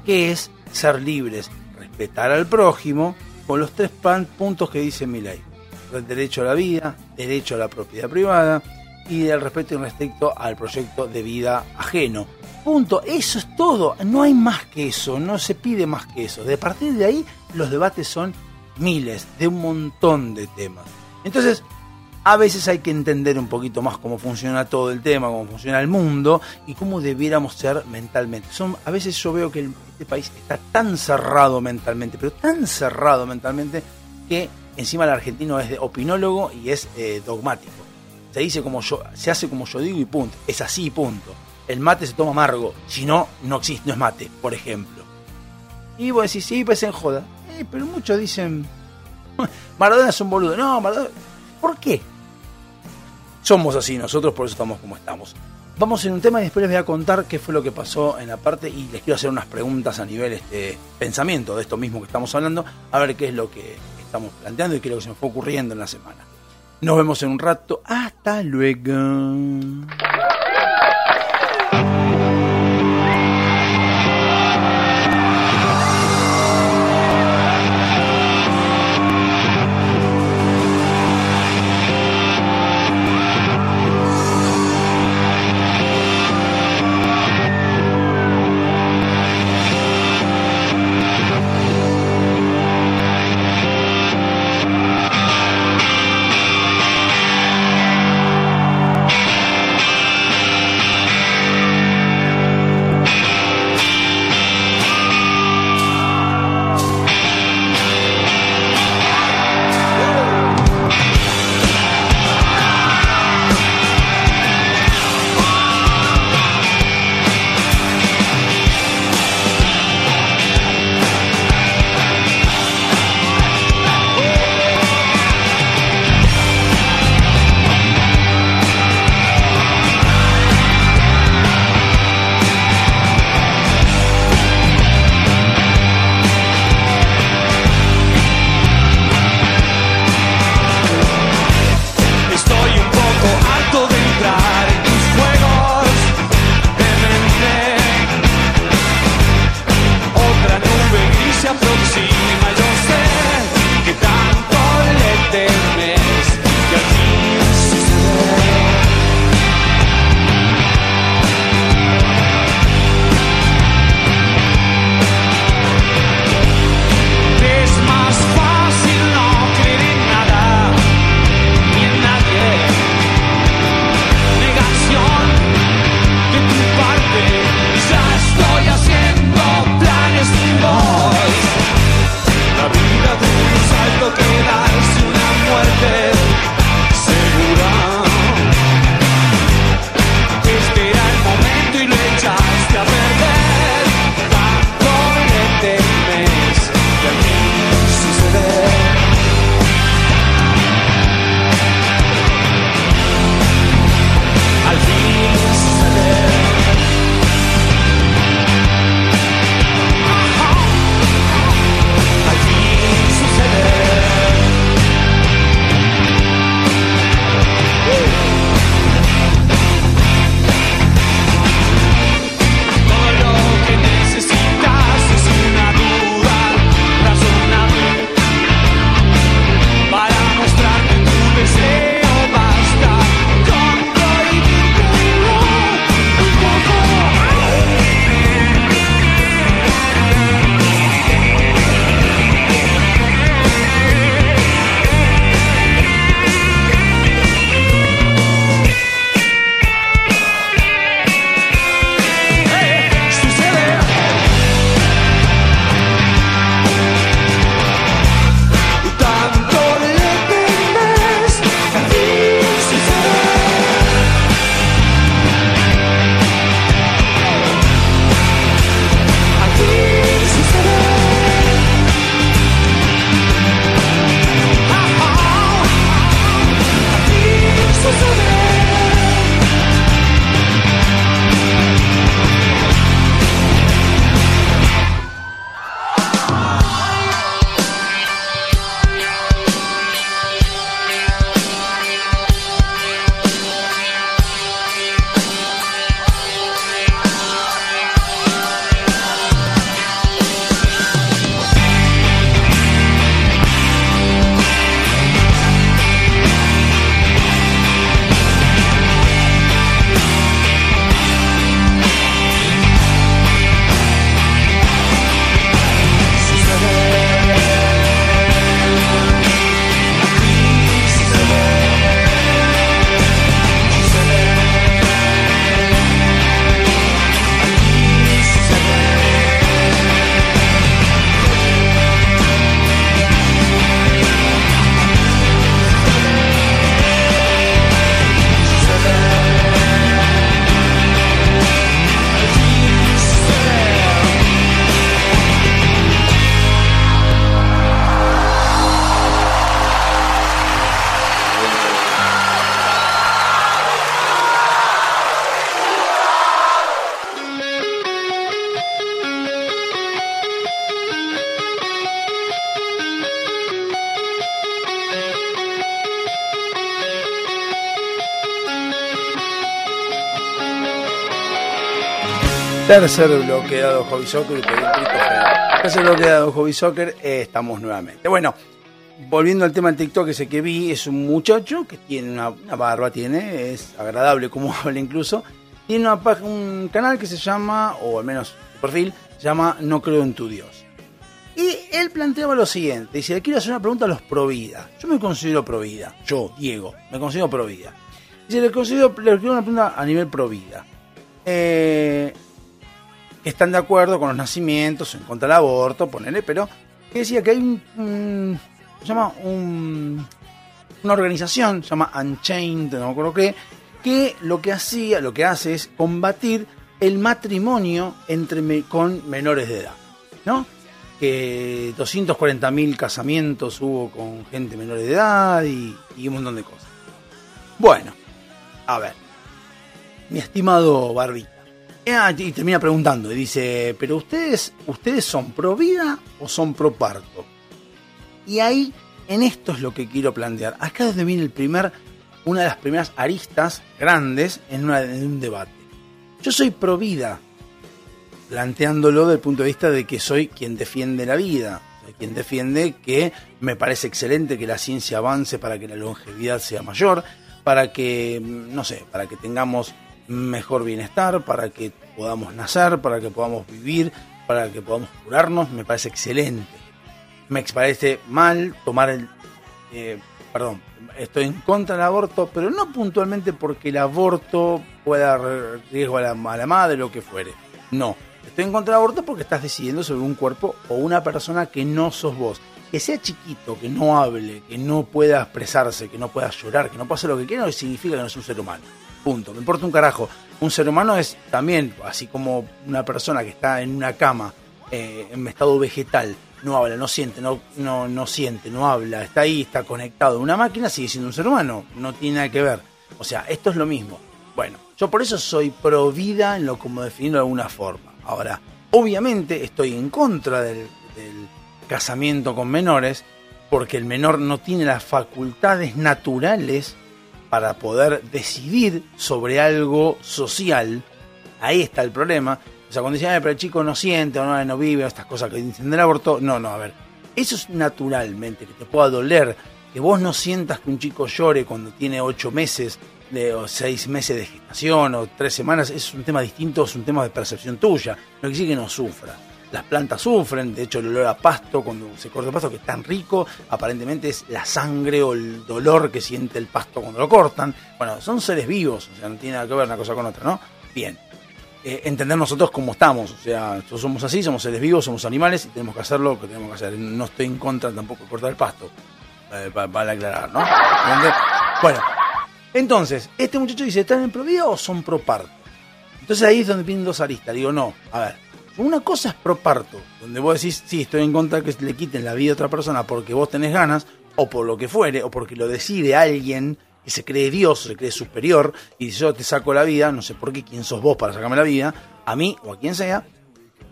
que es ser libres, respetar al prójimo, con los tres puntos que dice mi ley. Derecho a la vida, derecho a la propiedad privada y el respeto y respecto al proyecto de vida ajeno. Punto, eso es todo, no hay más que eso, no se pide más que eso. De partir de ahí los debates son miles, de un montón de temas. Entonces, a veces hay que entender un poquito más cómo funciona todo el tema, cómo funciona el mundo y cómo debiéramos ser mentalmente. Son, a veces yo veo que este país está tan cerrado mentalmente, pero tan cerrado mentalmente que encima el argentino es de opinólogo y es eh, dogmático. Se dice como yo, se hace como yo digo y punto. Es así y punto. El mate se toma amargo, si no, no existe, no es mate, por ejemplo. Y vos decís, sí, pues en joda. Eh, pero muchos dicen, Maradona es un boludo. No, Maradona. ¿Por qué? Somos así nosotros, por eso estamos como estamos. Vamos en un tema y después les voy a contar qué fue lo que pasó en la parte y les quiero hacer unas preguntas a nivel este pensamiento de esto mismo que estamos hablando, a ver qué es lo que estamos planteando y qué es lo que se me fue ocurriendo en la semana. Nos vemos en un rato. Hasta luego. Tercer bloque dado Hobby Soccer y. Tercer bloque Hobby Soccer, eh, estamos nuevamente. Bueno, volviendo al tema del TikTok, ese que vi es un muchacho que tiene una, barba, tiene, es agradable como habla incluso. Tiene un canal que se llama, o al menos su perfil, se llama No creo en tu Dios. Y él planteaba lo siguiente, dice, le quiero hacer una pregunta a los Provida. Yo me considero Provida, yo, Diego, me considero Provida. Dice, le, considero, le quiero una pregunta a nivel Provida. Eh, están de acuerdo con los nacimientos, en contra del aborto, ponele, pero decía que hay un, llama un- una organización, se llama Unchained, no me acuerdo qué, que lo que hacía, lo que hace es combatir el matrimonio entre con menores de edad, ¿no? Que 240.000 casamientos hubo con gente menor de edad y, un montón de cosas. Bueno, a ver, mi estimado Barbita. Y termina preguntando y dice, pero ustedes, ustedes son pro vida o son pro parto? Y ahí, en esto es lo que quiero plantear. Acá es donde viene el primer, una de las primeras aristas grandes en, una- en un debate. Yo soy pro vida, planteándolo desde el punto de vista de que soy quien defiende la vida, quien defiende que me parece excelente que la ciencia avance para que la longevidad sea mayor, para que, no sé, para que tengamos mejor bienestar, para que podamos nacer, para que podamos vivir, para que podamos curarnos, me parece excelente. Me parece mal tomar el... eh, perdón, estoy en contra del aborto, pero no puntualmente porque el aborto pueda dar riesgo a la, a la madre lo que fuere. No, estoy en contra del aborto porque estás decidiendo sobre un cuerpo o una persona que no sos vos. Que sea chiquito, que no hable, que no pueda expresarse, que no pueda llorar, que no hacer lo que quiera, no significa que no es un ser humano. Punto. Me importa un carajo. Un ser humano es también, así como una persona que está en una cama, eh, en estado vegetal, no habla, no siente, no, no, no siente, no habla, está ahí, está conectado una máquina, sigue siendo un ser humano, no tiene nada que ver. O sea, esto es lo mismo. Bueno, yo por eso soy pro vida en lo como definirlo de alguna forma. Ahora, obviamente estoy en contra del casamiento con menores, porque el menor no tiene las facultades naturales para poder decidir sobre algo social. Ahí está el problema. O sea, cuando dicen, "Ay, pero el chico no siente o no, no vive, o estas cosas que dicen del aborto, no, no, a ver, eso es naturalmente, que te pueda doler, que vos no sientas que un chico llore cuando tiene ocho meses de, o seis meses de gestación o tres semanas, es un tema distinto, es un tema de percepción tuya, no quiere decir que no sufra. Las plantas sufren, de hecho el olor a pasto, cuando se corta el pasto, que es tan rico, aparentemente es la sangre o el dolor que siente el pasto cuando lo cortan. Bueno, son seres vivos, o sea, no tiene nada que ver una cosa con otra, ¿no? Bien. Eh, entender nosotros cómo estamos, o sea, nosotros somos así, somos seres vivos, somos animales y tenemos que hacer lo que tenemos que hacer. No estoy en contra tampoco de cortar el pasto, eh, para, aclarar, ¿no? ¿Entiende? Bueno, entonces, este muchacho dice, ¿están en pro vida o son pro parto? Entonces ahí es donde vienen dos aristas. Digo, no, a ver, una cosa es pro parto, donde vos decís, sí, estoy en contra que le quiten la vida a otra persona porque vos tenés ganas, o por lo que fuere, o porque lo decide alguien que se cree Dios, se cree superior, y dice, yo te saco la vida, no sé por qué, quién sos vos para sacarme la vida, a mí o a quien sea.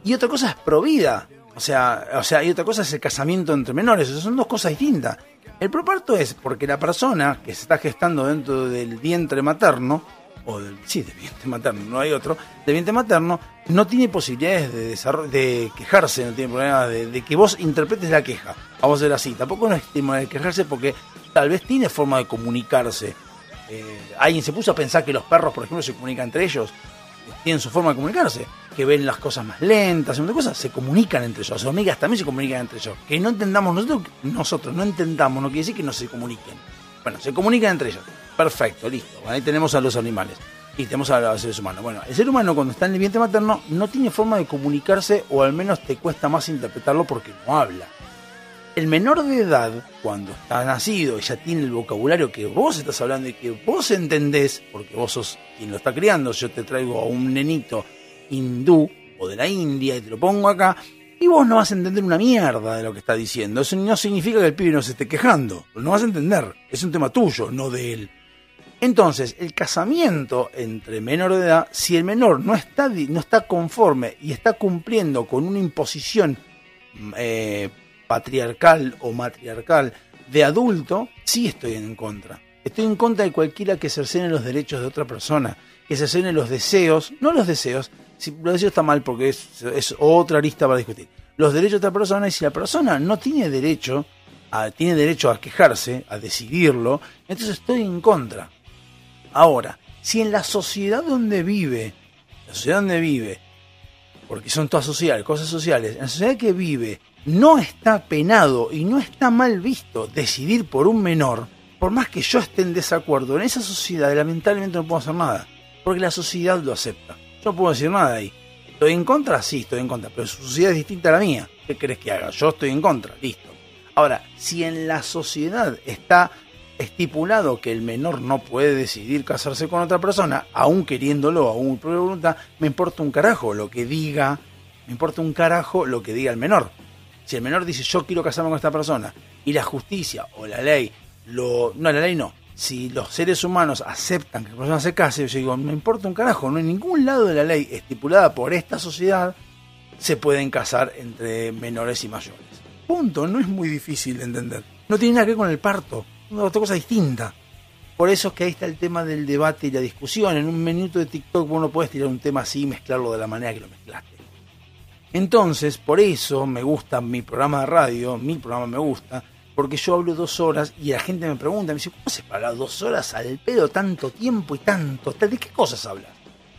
Y otra cosa es pro vida. O sea, o sea, y otra cosa es el casamiento entre menores. Son dos cosas distintas. El proparto es porque la persona que se está gestando dentro del vientre materno, o del, sí, vientre materno, no hay otro, del vientre materno, no tiene posibilidades de de quejarse, no tiene problemas de, de que vos interpretes la queja. Vamos a ser así. Tampoco no es tema de quejarse porque tal vez tiene forma de comunicarse. Eh, alguien se puso a pensar que los perros, por ejemplo, se comunican entre ellos tienen su forma de comunicarse, que ven las cosas más lentas, y de cosas, se comunican entre ellos. Las hormigas también se comunican entre ellos. Que no entendamos nosotros, nosotros no entendamos, no quiere decir que no se comuniquen. Bueno, se comunican entre ellos. Perfecto, listo. Ahí tenemos a los animales. Y tenemos a los seres humanos. Bueno, el ser humano cuando está en el vientre materno no tiene forma de comunicarse o al menos te cuesta más interpretarlo porque no habla. El menor de edad, cuando está nacido y ya tiene el vocabulario que vos estás hablando y que vos entendés, porque vos sos quien lo está criando, yo te traigo a un nenito hindú o de la India y te lo pongo acá, y vos no vas a entender una mierda de lo que está diciendo. Eso no significa que el pibe no se esté quejando, no vas a entender. Es un tema tuyo, no de él. Entonces, el casamiento entre menor de edad, si el menor no está, no está conforme y está cumpliendo con una imposición mm, eh, patriarcal o matriarcal de adulto, sí estoy en contra. Estoy en contra de cualquiera que cercene los derechos de otra persona, que cercene los deseos, no los deseos, si lo decía está mal porque es, es otra lista para discutir. Los derechos de otra persona, y si la persona no tiene derecho a, tiene derecho a quejarse, a decidirlo, entonces estoy en contra. Ahora, si en la sociedad donde vive, la sociedad donde vive, porque son todas sociales, cosas sociales, en la sociedad que vive no está penado y no está mal visto decidir por un menor, por más que yo esté en desacuerdo, en esa sociedad lamentablemente no puedo hacer nada, porque la sociedad lo acepta. Yo no puedo decir nada ahí. ¿Estoy en contra? Sí, estoy en contra, pero su sociedad es distinta a la mía. ¿Qué crees que haga? Yo estoy en contra, listo. Ahora, si en la sociedad está estipulado que el menor no puede decidir casarse con otra persona, aún queriéndolo, aún por voluntad, me importa un carajo lo que diga, me importa un carajo lo que diga el menor. Si el menor dice yo quiero casarme con esta persona y la justicia o la ley lo no la ley no, si los seres humanos aceptan que la persona se case, yo digo, no importa un carajo, no en ningún lado de la ley estipulada por esta sociedad se pueden casar entre menores y mayores. Punto, no es muy difícil de entender. No tiene nada que ver con el parto, es otra cosa distinta. Por eso es que ahí está el tema del debate y la discusión. En un minuto de TikTok vos no puedes tirar un tema así y mezclarlo de la manera que lo mezclaste. Entonces, por eso me gusta mi programa de radio, mi programa me gusta, porque yo hablo dos horas y la gente me pregunta, me dice, ¿cómo se para dos horas al pedo tanto tiempo y tanto? ¿De qué cosas hablas?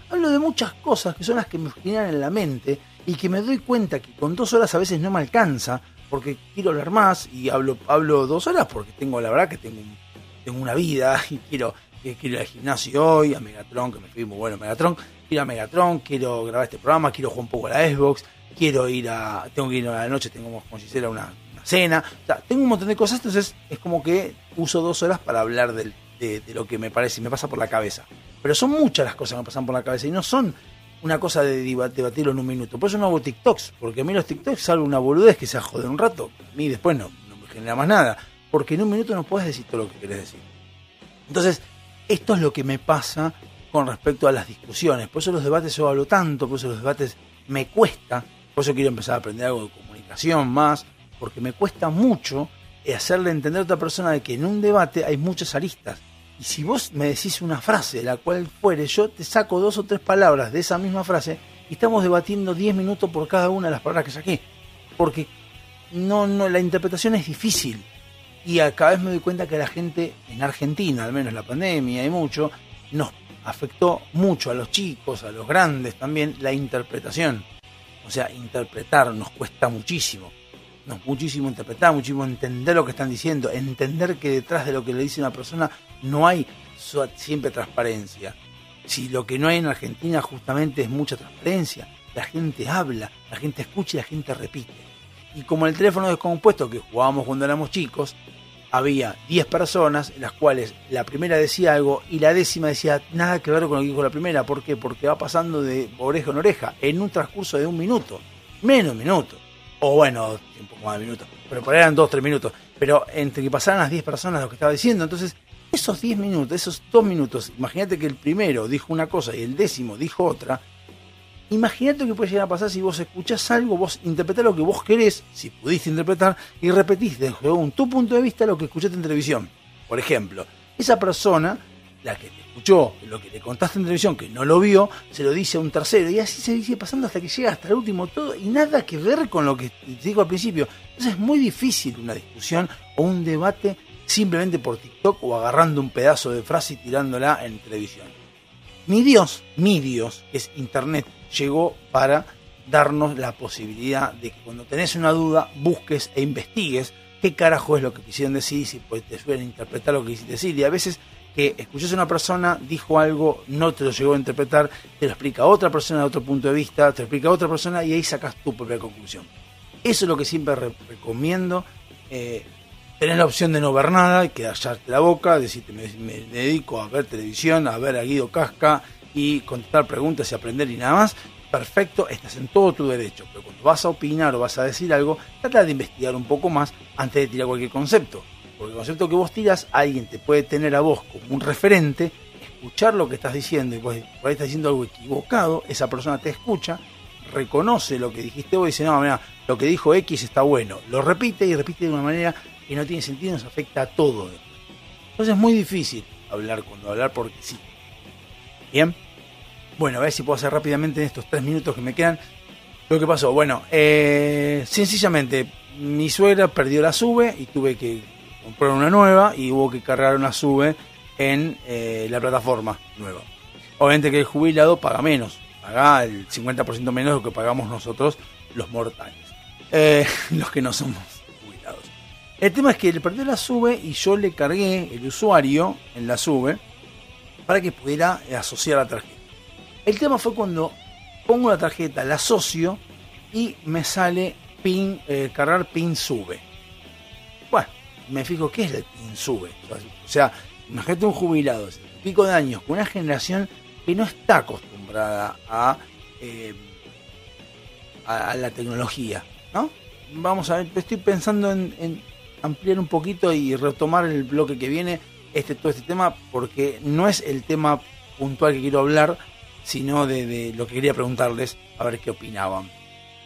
Hablo de muchas cosas que son las que me generan en la mente y que me doy cuenta que con dos horas a veces no me alcanza porque quiero hablar más y hablo, hablo dos horas porque tengo la verdad que tengo, tengo una vida y quiero, que quiero ir al gimnasio hoy, a Megatron, que me fui muy bueno Megatron, quiero a Megatron, quiero grabar este programa, quiero jugar un poco a la Xbox, quiero ir a, tengo que ir a la noche, tengo con Gisela una, una cena, o sea, tengo un montón de cosas, entonces es como que uso dos horas para hablar de, de lo que me parece y me pasa por la cabeza. Pero son muchas las cosas que me pasan por la cabeza y no son una cosa de debatirlo en un minuto. Por eso no hago TikToks, porque a mí los TikToks salvo una boludez que se joder un rato. A mí después no, no me genera más nada. Porque en un minuto no puedes decir todo lo que querés decir. Entonces, esto es lo que me pasa con respecto a las discusiones. Por eso los debates yo hablo tanto, por eso los debates me cuesta. Por eso quiero empezar a aprender algo de comunicación más, porque me cuesta mucho hacerle entender a otra persona de que en un debate hay muchas aristas. Y si vos me decís una frase, la cual fuere, yo te saco dos o tres palabras de esa misma frase y estamos debatiendo 10 minutos por cada una de las palabras que saqué. Porque no, no, la interpretación es difícil. Y a cada vez me doy cuenta que la gente, en Argentina, al menos la pandemia y mucho, nos afectó mucho a los chicos, a los grandes también, la interpretación. O sea, interpretar nos cuesta muchísimo. Nos muchísimo interpretar, muchísimo entender lo que están diciendo, entender que detrás de lo que le dice una persona no hay siempre transparencia. Si lo que no hay en Argentina justamente es mucha transparencia, la gente habla, la gente escucha y la gente repite. Y como el teléfono descompuesto que jugábamos cuando éramos chicos, había 10 personas, en las cuales la primera decía algo y la décima decía nada que ver con lo que dijo la primera. ¿Por qué? Porque va pasando de oreja en oreja en un transcurso de un minuto, menos minuto. O bueno, un poco más de minutos, pero por ahí eran 2, 3 minutos. Pero entre que pasaran las 10 personas lo que estaba diciendo, entonces esos 10 minutos, esos 2 minutos, imagínate que el primero dijo una cosa y el décimo dijo otra, Imagínate que puede llegar a pasar si vos escuchás algo, vos interpretás lo que vos querés, si pudiste interpretar, y repetís según tu punto de vista lo que escuchaste en televisión. Por ejemplo, esa persona, la que te escuchó, lo que le contaste en televisión, que no lo vio, se lo dice a un tercero, y así se sigue pasando hasta que llega hasta el último todo, y nada que ver con lo que te digo al principio. Entonces es muy difícil una discusión o un debate simplemente por TikTok o agarrando un pedazo de frase y tirándola en televisión. Mi Dios, mi Dios, que es Internet, llegó para darnos la posibilidad de que cuando tenés una duda busques e investigues qué carajo es lo que quisieron decir, si pues, te suelen interpretar lo que quisiste decir. Y a veces que escuchás a una persona, dijo algo, no te lo llegó a interpretar, te lo explica otra persona de otro punto de vista, te lo explica otra persona y ahí sacas tu propia conclusión. Eso es lo que siempre re- recomiendo. Eh, tener la opción de no ver nada y quedarte la boca, decirte me, dedico a ver televisión, a ver a Guido Casca y contestar preguntas y aprender y nada más, perfecto, estás en todo tu derecho. Pero cuando vas a opinar o vas a decir algo, trata de investigar un poco más antes de tirar cualquier concepto. Porque el concepto que vos tiras, alguien te puede tener a vos como un referente, escuchar lo que estás diciendo y vos por estás diciendo algo equivocado, esa persona te escucha, reconoce lo que dijiste vos y dice, no, mira, lo que dijo X está bueno. Lo repite y repite de una manera que no tiene sentido nos afecta a todo. Entonces es muy difícil hablar cuando hablar porque sí. Bien. Bueno, a ver si puedo hacer rápidamente en estos tres minutos que me quedan. Lo que pasó, bueno, eh, sencillamente mi suegra perdió la sube y tuve que comprar una nueva y hubo que cargar una sube en eh, la plataforma nueva. Obviamente que el jubilado paga menos, paga el 50% menos de lo que pagamos nosotros los mortales, eh, los que no somos. El tema es que le perdió la sube y yo le cargué el usuario en la sube para que pudiera asociar la tarjeta. El tema fue cuando pongo la tarjeta, la asocio y me sale pin, eh, cargar pin sube. Bueno, me fijo, ¿qué es el pin sube? O sea, imagínate un jubilado, pico de años, con una generación que no está acostumbrada a, eh, a, la tecnología, ¿no? Vamos a ver, estoy pensando en, en ampliar un poquito y retomar el bloque que viene este todo este tema porque no es el tema puntual que quiero hablar, sino de, lo que quería preguntarles a ver qué opinaban.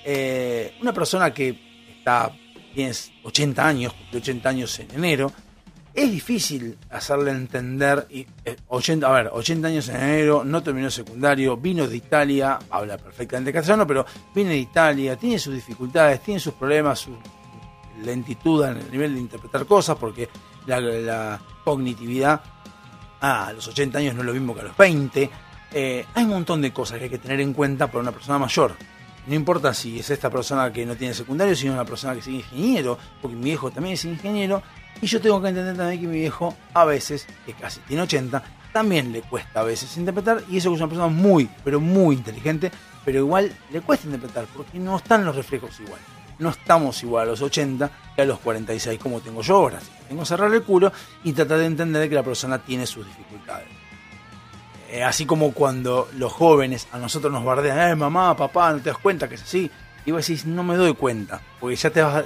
Eh, una persona que está tiene 80 años, cumplió 80 años en enero, es difícil hacerle entender, y, eh, 80, a ver, 80 años en enero, no terminó secundario, vino de Italia, habla perfectamente castellano, pero viene de Italia, tiene sus dificultades, tiene sus problemas, su lentitud en el nivel de interpretar cosas, porque la, cognitividad a los 80 años no es lo mismo que a los 20. Eh, hay un montón de cosas que hay que tener en cuenta para una persona mayor. No importa si es esta persona que no tiene secundario, sino una persona que es ingeniero, porque mi viejo también es ingeniero, y yo tengo que entender también que mi viejo a veces, que casi tiene 80, también le cuesta a veces interpretar, y eso es una persona muy, pero muy inteligente, pero igual le cuesta interpretar, porque no están los reflejos igual. No estamos igual a los 80 que a los 46 como tengo yo ahora. Tengo que cerrar el culo y tratar de entender que la persona tiene sus dificultades. Eh, así como cuando los jóvenes a nosotros nos bardean, eh, mamá, papá, no te das cuenta que es así. Y vos decís, no me doy cuenta, porque ya te vas a...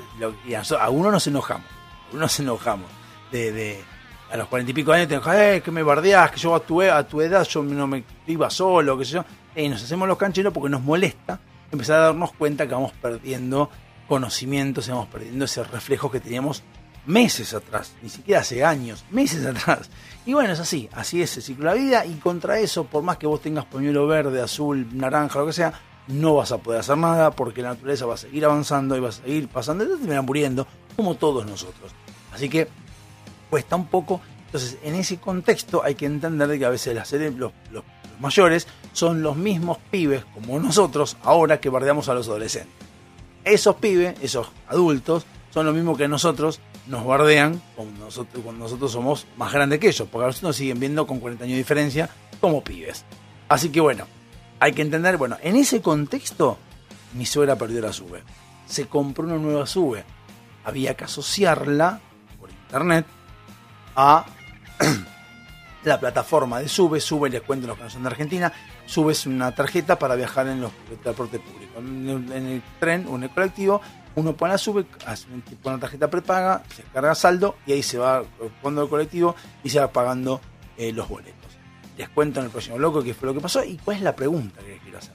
y a, a uno nos enojamos, a uno nos enojamos. De, a los cuarenta y pico años te enojas, eh, que me bardeás, que yo a tu, e- a tu edad yo no me iba solo, que sé yo. Y nos hacemos los cancheros porque nos molesta empezar a darnos cuenta que vamos perdiendo conocimientos, vamos perdiendo ese reflejo que teníamos meses atrás, ni siquiera hace años, meses atrás. Y bueno, es así, así es el ciclo de la vida y contra eso, por más que vos tengas pañuelo verde, azul, naranja, lo que sea, no vas a poder hacer nada porque la naturaleza va a seguir avanzando y va a seguir pasando y te terminan muriendo, como todos nosotros. Así que cuesta un poco. Entonces, en ese contexto hay que entender de que a veces las los, los- los mayores son los mismos pibes como nosotros ahora que bardeamos a los adolescentes. Esos pibes, esos adultos, son lo mismo que nosotros nos bardean cuando nosotros, nosotros somos más grandes que ellos, porque a nosotros nos siguen viendo con 40 años de diferencia como pibes. Así que bueno, hay que entender, bueno, en ese contexto, mi suegra perdió la sube. Se compró una nueva sube. Había que asociarla por internet a la plataforma de Sube. Sube, les cuento los que no son de Argentina. Sube una tarjeta para viajar en los transportes públicos. En el, en el tren o en el colectivo, uno pone la Sube, hace un tipo tarjeta prepaga, se carga saldo y ahí se va cuando el colectivo y se va pagando eh, los boletos. Les cuento en el próximo loco qué fue lo que pasó y cuál es la pregunta que les quiero hacer.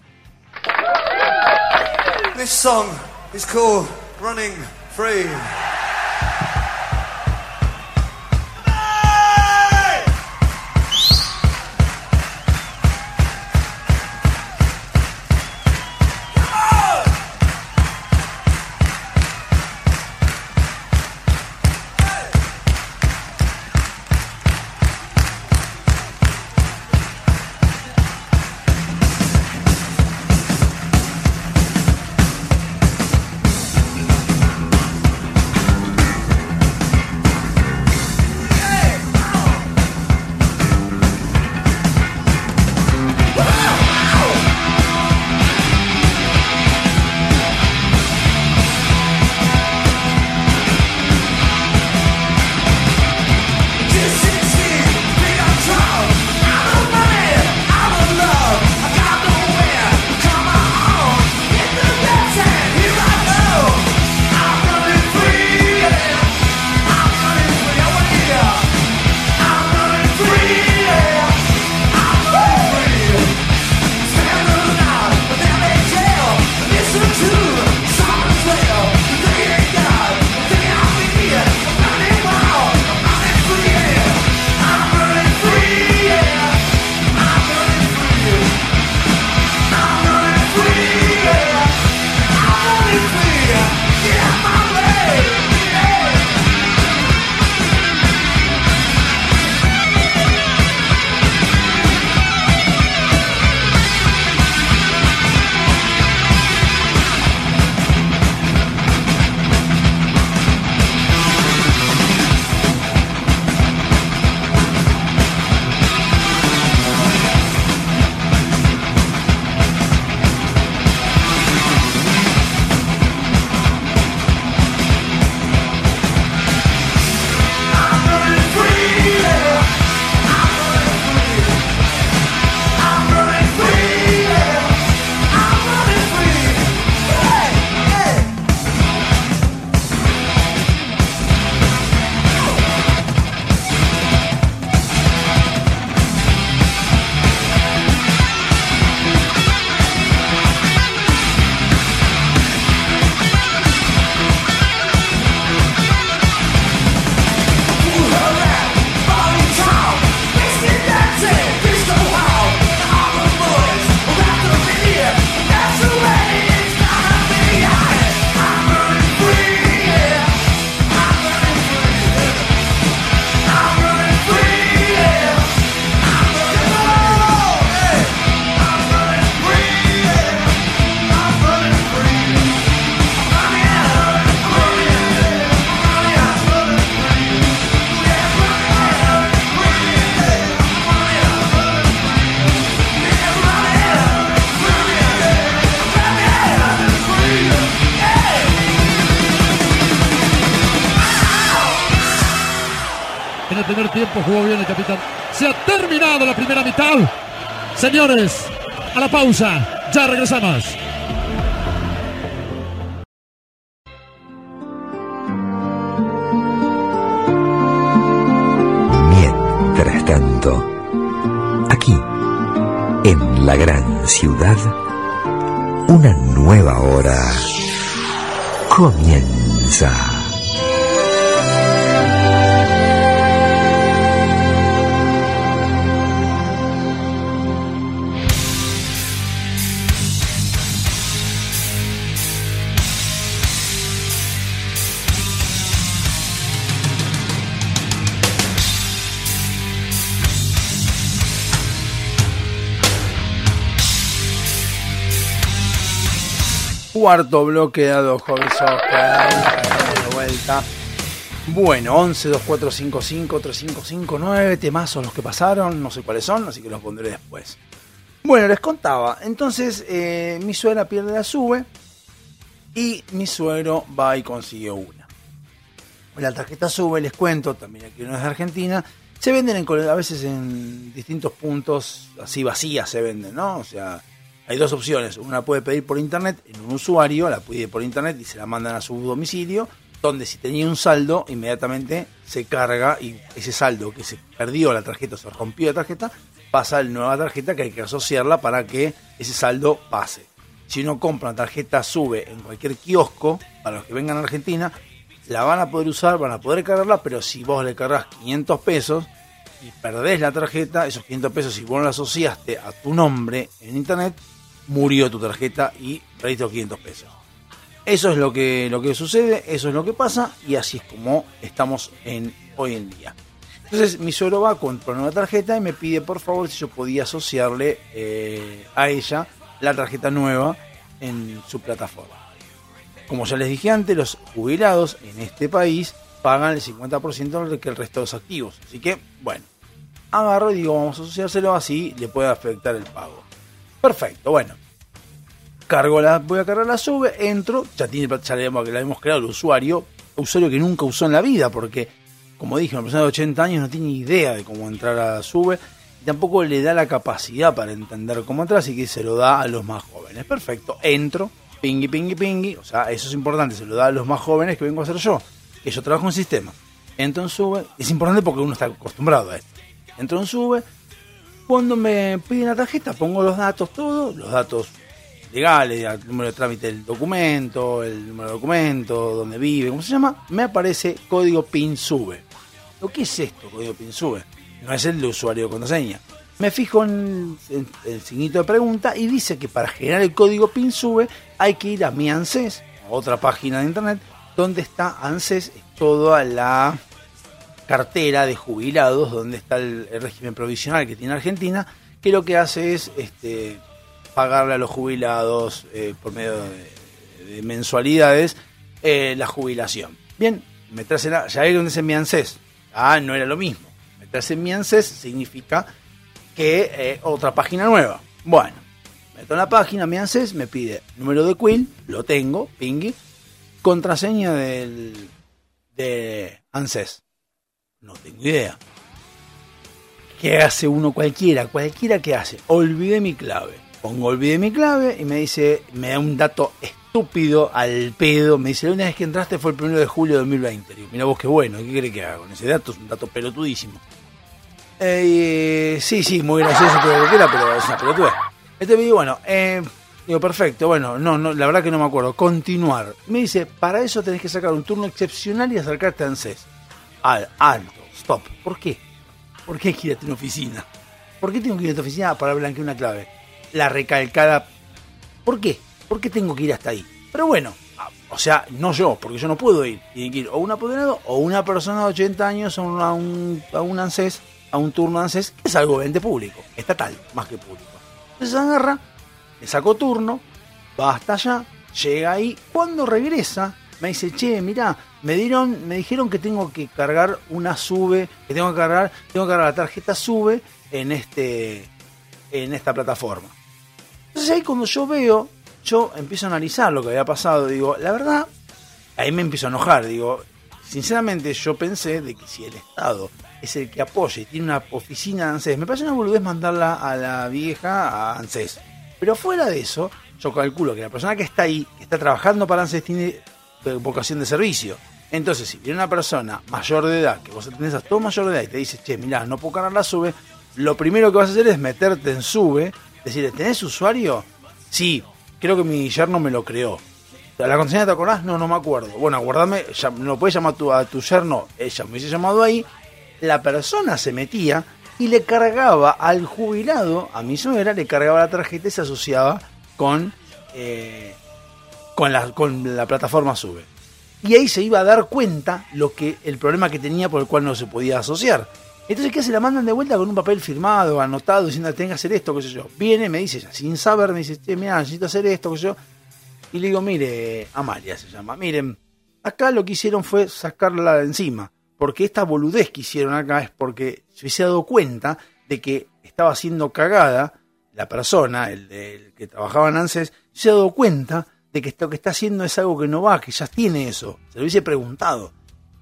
Se ha terminado la primera mitad. Señores, a la pausa. Ya regresamos. Mientras tanto, aquí, en la gran ciudad, una nueva hora comienza. Cuarto bloque Hobby Soccer. De vuelta. Bueno, 11 2455 3559 temazos los que pasaron, no sé cuáles son, así que los pondré después. Bueno, les contaba, entonces eh, mi suegra pierde la sube y mi suegro va y consigue una. La tarjeta sube, les cuento, también aquí no es de Argentina, se venden en, a veces en distintos puntos, así vacías se venden, ¿no? O sea, hay dos opciones. Una puede pedir por internet en un usuario, la pide por internet y se la mandan a su domicilio, donde si tenía un saldo, inmediatamente se carga y ese saldo que se perdió la tarjeta, se rompió la tarjeta, pasa a la nueva tarjeta que hay que asociarla para que ese saldo pase. Si uno compra una tarjeta sube en cualquier kiosco, para los que vengan a Argentina, la van a poder usar, van a poder cargarla, pero si vos le cargas 500 pesos y perdés la tarjeta, esos 500 pesos, si vos no la asociaste a tu nombre en internet, murió tu tarjeta y perdiste los 500 pesos. Eso es lo que, lo que sucede, eso es lo que pasa y así es como estamos hoy en día. Entonces mi suegro va, compra una tarjeta y me pide por favor si yo podía asociarle eh, a ella la tarjeta nueva en su plataforma. Como ya les dije antes, los jubilados en este país pagan el 50% de que el resto de los activos. Así que, bueno, agarro y digo, vamos a asociárselo así, le puede afectar el pago. Perfecto, bueno. Cargo la, voy a cargar la sube, entro, ya tiene, ya le hemos, la hemos creado el usuario, usuario que nunca usó en la vida, porque, como dije, una persona de 80 años no tiene idea de cómo entrar a la sube, y tampoco le da la capacidad para entender cómo entrar, así que se lo da a los más jóvenes. Perfecto, entro, pingui, pingui, pingui, o sea, eso es importante, se lo da a los más jóvenes que vengo a hacer yo, que yo trabajo en sistema. Entro en sube, es importante porque uno está acostumbrado a esto. Entro en sube, cuando me piden la tarjeta pongo los datos todos, los datos legales, el número de trámite del documento, el número de documento, dónde vive, ¿cómo se llama? Me aparece código PIN sube. ¿Lo que es esto, código PIN sube? No es el de usuario de contraseña. Me fijo en, el signito de pregunta y dice que para generar el código PIN sube hay que ir a mi ANSES, otra página de internet, donde está ANSES, es toda la cartera de jubilados, donde está el, régimen provisional que tiene Argentina, que lo que hace es este, pagarle a los jubilados eh, por medio de, de mensualidades eh, la jubilación. Bien, meterse en la, ya ahí donde se mi ANSES. Ah, no era lo mismo. Meterse en mi ANSES significa que eh, otra página nueva. Bueno, meto en la página mi ANSES, me pide número de quill, lo tengo, pingui, contraseña del de ANSES. No tengo idea. ¿Qué hace uno cualquiera? Cualquiera que hace. Olvidé mi clave. Pongo olvidé mi clave y me dice, me da un dato estúpido al pedo. Me dice, la única vez que entraste fue el 1 de julio de 2020. Digo, mira vos qué bueno, ¿qué crees que haga con ese dato? Es un dato pelotudísimo. Eh, sí, sí, muy gracioso todo lo que quiera, pero es una pelotudez. Este me dice, bueno, eh, digo, perfecto, bueno, no, no, la verdad que no me acuerdo. Continuar. Me dice, para eso tenés que sacar un turno excepcional y acercarte a ANSES. Al, alto, stop. ¿Por qué? ¿Por qué hay a tu oficina? ¿Por qué tengo que ir a tu oficina para blanquear una clave? La recalcada. ¿Por qué? ¿Por qué tengo que ir hasta ahí? Pero bueno, ah, o sea, no yo, porque yo no puedo ir. Tiene que ir o un apoderado o una persona de 80 años a un, a un, a un ANSES, a un turno ANSES, que es algo de ente público, estatal, más que público. Entonces agarra, le sacó turno, va hasta allá, llega ahí. Cuando regresa, me dice, che, mirá, me dieron, me dijeron que tengo que cargar una sube, que tengo que cargar, tengo que cargar la tarjeta sube en este, en esta plataforma. Entonces ahí cuando yo veo, yo empiezo a analizar lo que había pasado, digo, la verdad, ahí me empiezo a enojar, digo, sinceramente yo pensé de que si el Estado es el que apoya y tiene una oficina de ANSES, me parece una boludez mandarla a la vieja a ANSES. Pero fuera de eso, yo calculo que la persona que está ahí, que está trabajando para ANSES, tiene vocación de servicio. Entonces, si viene una persona mayor de edad, que vos atendés a todo mayor de edad y te dice, che, mirá, no puedo cargar la sube, lo primero que vas a hacer es meterte en sube, decirle, ¿tenés usuario? Sí, creo que mi yerno me lo creó. ¿La contraseña te acordás? No, no me acuerdo. Bueno, aguardame, ya, no puedes llamar a tu, a tu yerno, ella me hubiese llamado ahí, la persona se metía y le cargaba al jubilado, a mi suegra, le cargaba la tarjeta y se asociaba con, eh, con, la, con la plataforma Sube. Y ahí se iba a dar cuenta lo que el problema que tenía por el cual no se podía asociar. Entonces, ¿qué se la mandan de vuelta con un papel firmado, anotado, diciendo tenga que hacer esto, qué sé yo? Viene, me dice sin saber, me dice, mira, necesito hacer esto, qué sé yo. Y le digo, mire, Amalia se llama, miren, acá lo que hicieron fue sacarla de encima porque esta boludez que hicieron acá es porque se hubiese dado cuenta de que estaba siendo cagada la persona, el, el que trabajaba en ANSES, se ha dado cuenta de que esto que está haciendo es algo que no va, que ya tiene eso. Se lo hubiese preguntado.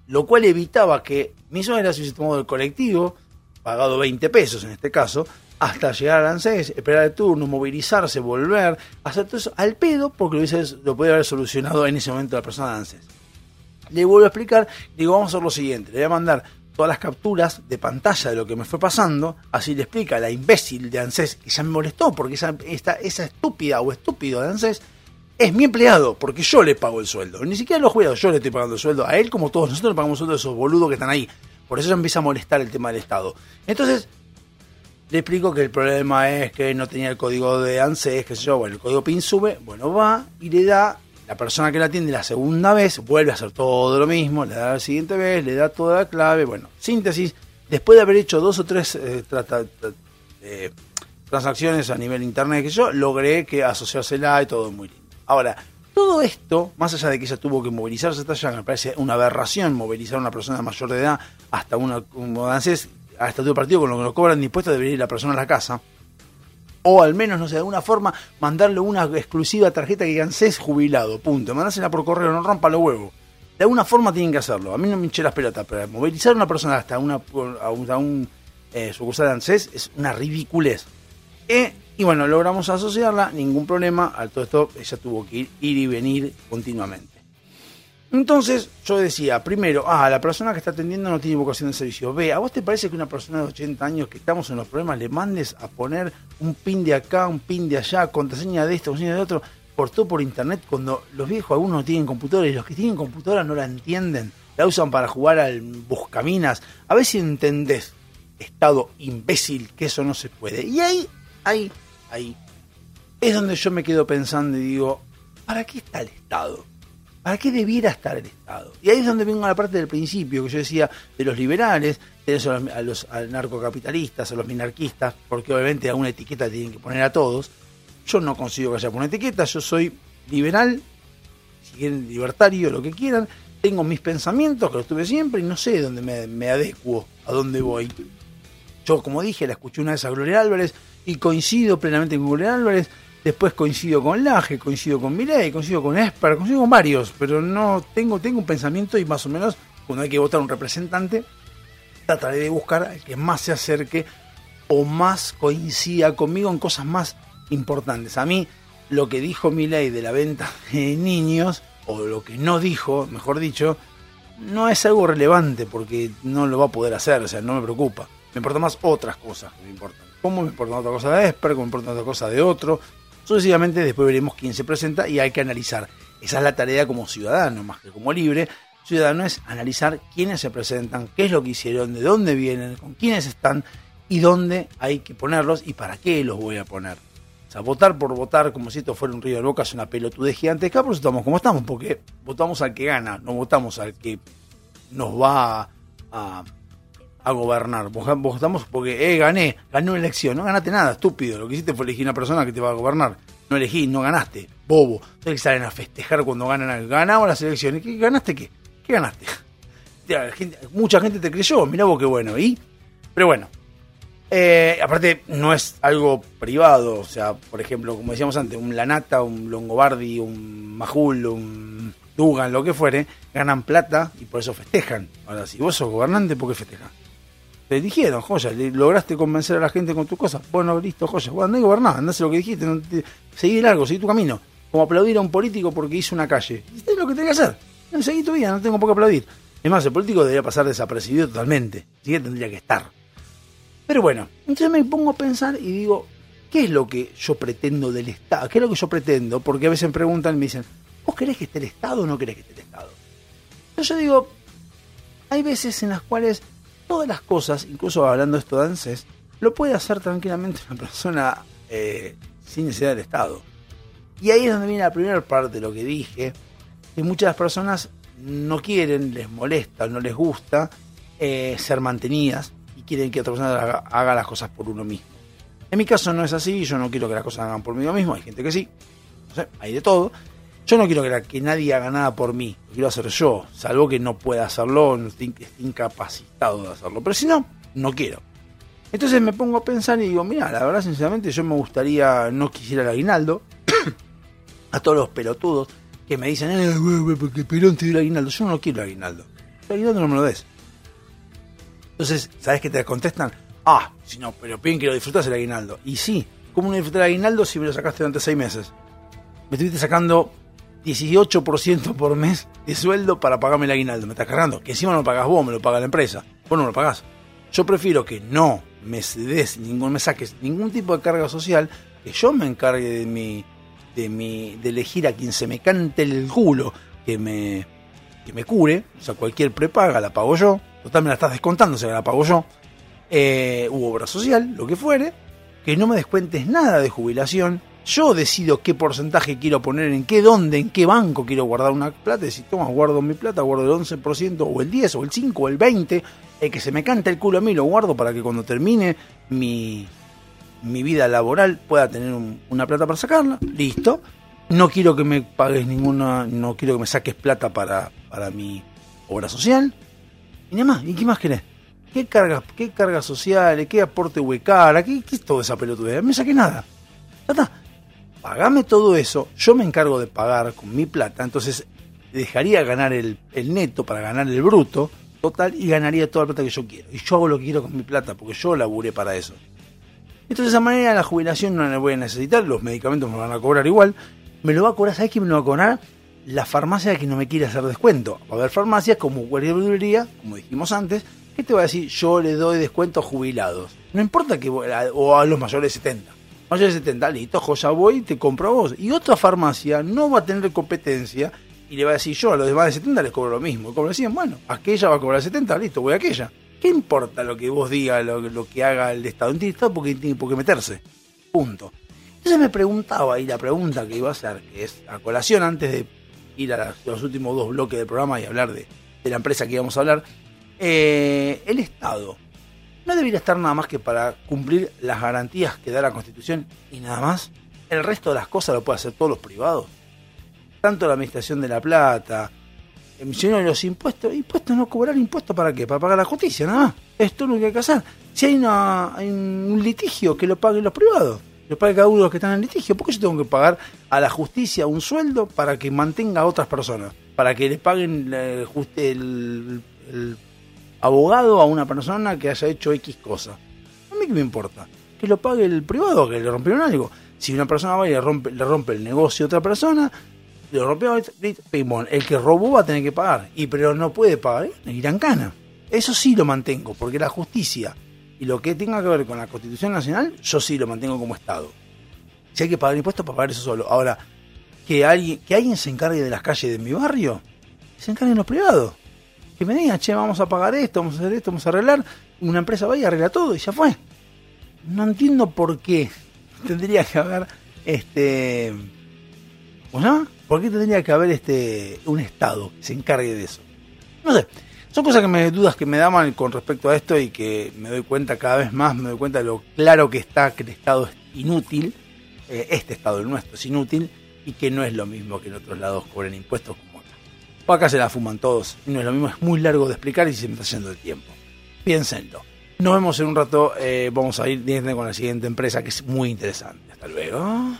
Lo cual evitaba que mi suegra se hubiese tomado el colectivo, pagado 20 pesos en este caso, hasta llegar al ANSES, esperar el turno, movilizarse, volver, hacer todo eso al pedo, porque lo, hubiese, lo podía haber solucionado en ese momento la persona de ANSES. Le vuelvo a explicar, digo, vamos a hacer lo siguiente, le voy a mandar todas las capturas de pantalla de lo que me fue pasando, así le explica a la imbécil de ANSES, que ya me molestó, porque esa, esta, esa estúpida o estúpido de ANSES es mi empleado, porque yo le pago el sueldo. Ni siquiera los jugadores, yo le estoy pagando el sueldo. A él, como todos nosotros, le pagamos el sueldo a esos boludos que están ahí. Por eso ya empieza a molestar el tema del Estado. Entonces, le explico que el problema es que no tenía el código de ANSES, que sé yo, bueno, el código PIN sube, bueno, va y le da la persona que la atiende la segunda vez vuelve a hacer todo lo mismo, le da la siguiente vez, le da toda la clave. Bueno, síntesis, después de haber hecho dos o tres eh, eh, transacciones a nivel internet que yo, logré que asociársela y todo muy lindo. Ahora, todo esto, más allá de que ella tuvo que movilizarse hasta allá, me parece una aberración movilizar a una persona mayor de edad hasta una, un hasta todo partido con lo que nos cobran de impuestos debería ir la persona a la casa o al menos, no sé, de alguna forma, mandarle una exclusiva tarjeta que digan jubilado, punto. Mandásela por correo, no rompa los huevos. De alguna forma tienen que hacerlo. A mí no me hinché las pelotas, pero movilizar a una persona hasta una, un, a un eh, sucursal de ANSES es una ridiculez. Eh, y bueno, logramos asociarla, ningún problema. Al todo esto, ella tuvo que ir, ir y venir continuamente. Entonces yo decía, primero, ah, la persona que está atendiendo no tiene vocación de servicio. B, ¿a vos te parece que una persona de 80 años que estamos en los problemas le mandes a poner un pin de acá, un pin de allá, contraseña de esto, contraseña de otro, por todo por internet, cuando los viejos algunos no tienen computadores y los que tienen computadoras no la entienden, la usan para jugar al buscaminas? A ver si entendés, estado imbécil, que eso no se puede. Y ahí, ahí, ahí, es donde yo me quedo pensando y digo, ¿para qué está el Estado? ¿Para qué debiera estar el Estado? Y ahí es donde vengo a la parte del principio, que yo decía de los liberales, de a los, narcocapitalistas, a los minarquistas, porque obviamente alguna etiqueta tienen que poner a todos. Yo no consigo que haya una etiqueta, yo soy liberal, si quieren libertario, lo que quieran. Tengo mis pensamientos, que los tuve siempre, y no sé dónde me, me adecuo, a dónde voy. Yo, como dije, la escuché una vez a Gloria Álvarez y coincido plenamente con Gloria Álvarez Después coincido con Laje, coincido con Milei, coincido con Esper, coincido con varios, pero no tengo, tengo un pensamiento y más o menos cuando hay que votar un representante, trataré de buscar al que más se acerque o más coincida conmigo en cosas más importantes. A mí, lo que dijo Milei de la venta de niños, o lo que no dijo, mejor dicho, no es algo relevante porque no lo va a poder hacer, o sea, no me preocupa. Me importan más otras cosas que me importan. ¿Cómo me importa otra cosa de Esper? ¿Cómo me importa otra cosa de otro? Sucesivamente después veremos quién se presenta y hay que analizar. Esa es la tarea como ciudadano, más que como libre. Ciudadano es analizar quiénes se presentan, qué es lo que hicieron, de dónde vienen, con quiénes están y dónde hay que ponerlos y para qué los voy a poner. O sea, votar por votar como si esto fuera un río de boca es una pelotudez gigantesca, pero estamos como estamos, porque votamos al que gana, no votamos al que nos va a gobernar. Votamos porque, eh, gané, gané una elección. No ganaste nada, estúpido. Lo que hiciste fue elegir una persona que te va a gobernar. No elegí, no ganaste, bobo. Ustedes que salen a festejar cuando ganan Ganamos las elecciones. ¿Qué, ¿Ganaste qué? ¿Qué ganaste? mucha gente te creyó, mirá vos qué bueno. ¿Y? Pero bueno. Eh, aparte, no es algo privado. O sea, por ejemplo, como decíamos antes, un Lanata, un Longobardi, un Majul, un Dugan, lo que fuere, ganan plata y por eso festejan. Ahora, si vos sos gobernante, ¿por qué festejan? Te dijeron, joya, lograste convencer a la gente con tu cosa. Bueno, listo, joya. Bueno, no hay gobernado, andás lo que dijiste, no seguí largo, seguí tu camino. Como aplaudir a un político porque hizo una calle. Esto es lo que tenés que hacer. No, seguí tu vida, no tengo por qué aplaudir. Es más, el político debería pasar desapercibido totalmente. Que tendría que estar. Pero bueno, entonces me pongo a pensar y digo, ¿qué es lo que yo pretendo del Estado? ¿Qué es lo que yo pretendo? Porque a veces me preguntan y me dicen, ¿vos querés que esté el Estado o no querés que esté el Estado? Entonces yo digo, hay veces en las cuales todas las cosas, incluso hablando esto de ANSES, lo puede hacer tranquilamente una persona eh, sin necesidad del Estado. Y ahí es donde viene la primera parte de lo que dije, que muchas personas no quieren, les molesta, no les gusta eh, ser mantenidas y quieren que otra persona haga, haga las cosas por uno mismo. En mi caso no es así, yo no quiero que las cosas hagan por mí mismo, hay gente que sí, no sé, hay de todo. Yo no quiero que, nadie haga nada por mí, lo quiero hacer yo, salvo que no pueda hacerlo, esté, in- esté incapacitado de hacerlo. Pero si no, no quiero. Entonces me pongo a pensar y digo, mira, la verdad, sinceramente, yo me gustaría, no quisiera el aguinaldo, a todos los pelotudos que me dicen, eh, porque Perón te dio el aguinaldo. Yo no quiero el aguinaldo. El aguinaldo no me lo des. Entonces, ¿sabes qué te contestan? Ah, si no, pero piden que lo disfrutas el aguinaldo. Y sí, ¿cómo no disfrutar el aguinaldo si me lo sacaste durante seis meses? Me estuviste sacando 18% por mes de sueldo para pagarme el aguinaldo. Me estás cargando. Que encima no lo pagás vos, me lo paga la empresa. Vos no lo pagás. Yo prefiero que no me des ningún, me saques ningún tipo de carga social, que yo me encargue de mi, de mi, de elegir a quien se me cante el culo, que me, que me cure, o sea, cualquier prepaga la pago yo, total me la estás descontando, se la pago yo, eh, u obra social, lo que fuere, que no me descuentes nada de jubilación, yo decido qué porcentaje quiero poner en qué, dónde, en qué banco quiero guardar una plata, y si toma, guardo mi plata, guardo el 11%, o el 10, o el 5, o el 20, el que se me canta el culo a mí lo guardo para que cuando termine mi, mi vida laboral pueda tener un- una plata para sacarla, listo. No quiero que me pagues ninguna, no quiero que me saques plata para, para mi obra social. Y nada más, ¿y qué más querés? ¿Qué cargas, qué cargas sociales, qué aporte huecara, qué, qué es toda esa pelotudez? Me saqué nada. Pagame todo eso, yo me encargo de pagar con mi plata, entonces dejaría ganar el, neto para ganar el bruto total y ganaría toda la plata que yo quiero. Y yo hago lo que quiero con mi plata, porque yo laburé para eso. Entonces de esa manera la jubilación no la voy a necesitar, los medicamentos me van a cobrar igual. Me lo va a cobrar, ¿sabes quién me lo va a cobrar? La farmacia que no me quiere hacer descuento. Va a haber farmacias como cualquier verdulería, como dijimos antes, que te va a decir yo le doy descuento a jubilados. No importa que o a los mayores de 70. Mayores de 70, listo, joya voy te compro a vos. Y otra farmacia no va a tener competencia y le va a decir yo a los demás de 70 les cobro lo mismo. Como decían, bueno, aquella va a cobrar 70, listo, voy a aquella. ¿Qué importa lo que vos digas, lo, que haga el Estado? No tiene Estado porque tiene por qué meterse. Punto. Entonces me preguntaba, y la pregunta que iba a hacer, que es a colación antes de ir a los últimos dos bloques del programa y hablar de, de la empresa que íbamos a hablar, eh, el Estado no debería estar nada más que para cumplir las garantías que da la Constitución y nada más. El resto de las cosas lo pueden hacer todos los privados. Tanto la administración de la plata, de los impuestos. Impuestos no cobrar impuestos para qué? Para pagar la justicia, nada más. Esto es lo que hay que hacer. Si hay, una, hay un litigio, que lo paguen los privados. Lo pague cada uno de los que están en litigio. ¿Por qué yo tengo que pagar a la justicia un sueldo para que mantenga a otras personas? Para que le paguen eh, el abogado a una persona que haya hecho X cosa. A mí qué me importa. Que lo pague el privado, que le rompieron algo. Si una persona va y le rompe, le rompe el negocio a otra persona, le pum. el que robó va a tener que pagar. Y pero no puede pagar, le irán cana. Eso sí lo mantengo, porque la justicia y lo que tenga que ver con la Constitución Nacional, yo sí lo mantengo como Estado. Si hay que pagar impuestos, para pagar eso solo. Ahora, que alguien, que alguien se encargue de las calles de mi barrio, que se encarguen los privados. Que me digan, che, vamos a pagar esto, vamos a hacer esto, vamos a arreglar. Una empresa va y arregla todo y ya fue. No entiendo por qué tendría que haber este. ¿Cómo se? ¿Por qué tendría que haber este un Estado que se encargue de eso? No sé. Son cosas que me dudas que me daban con respecto a esto y que me doy cuenta cada vez más, me doy cuenta de lo claro que está que el Estado es inútil, eh, este Estado, el nuestro, es inútil y que no es lo mismo que en otros lados cobren impuestos. O acá se la fuman todos no es lo mismo, es muy largo de explicar y se me está yendo el tiempo. Piénsenlo. Nos vemos en un rato, eh, vamos a ir con la siguiente empresa que es muy interesante. Hasta luego.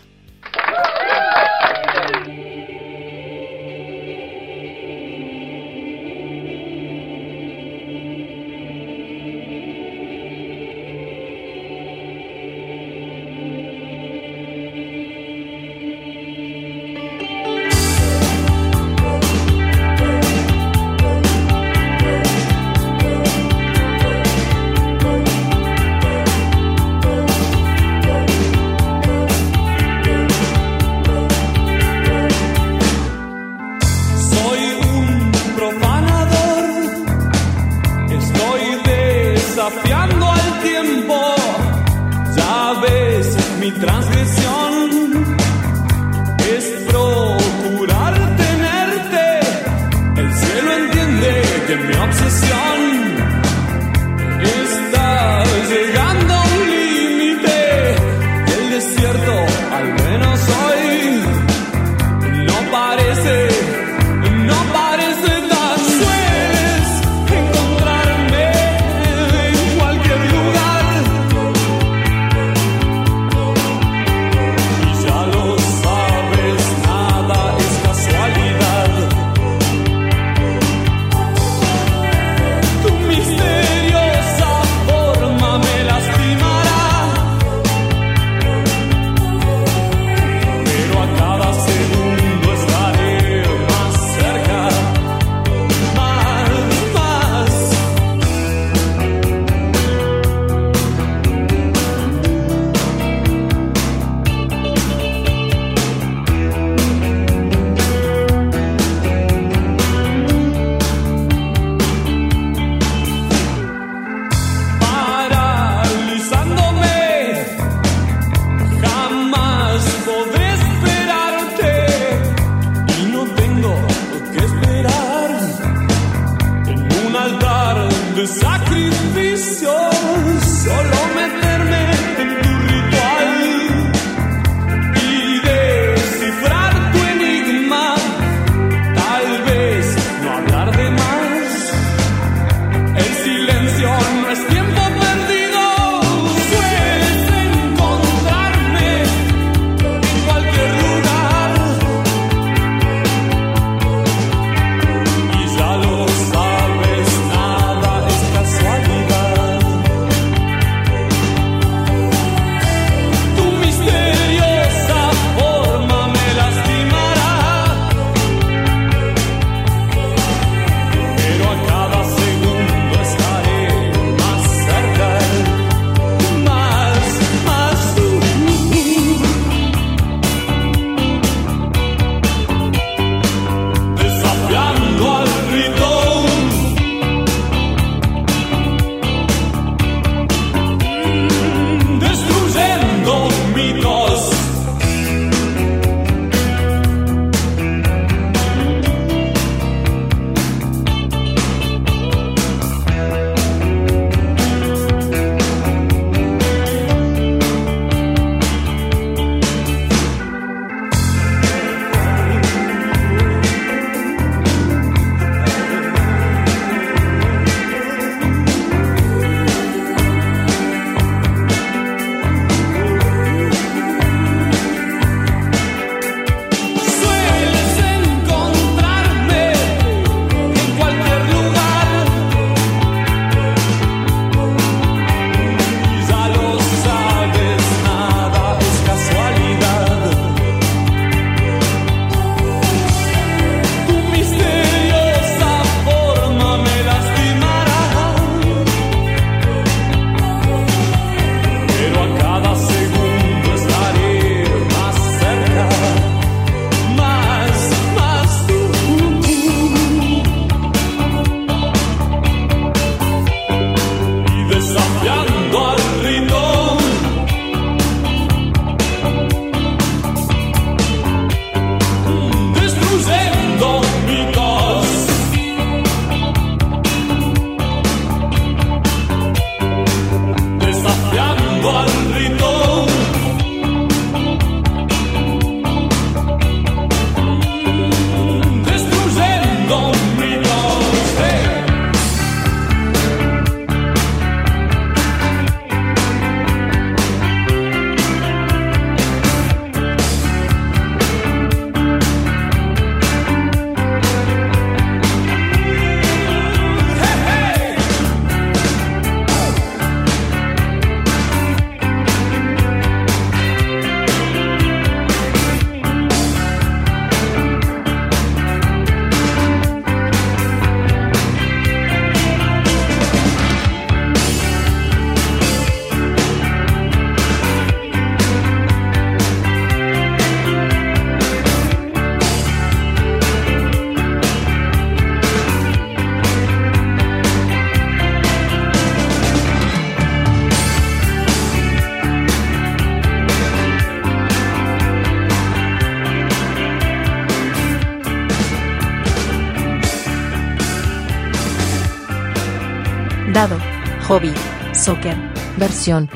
Hobby, soccer. Versión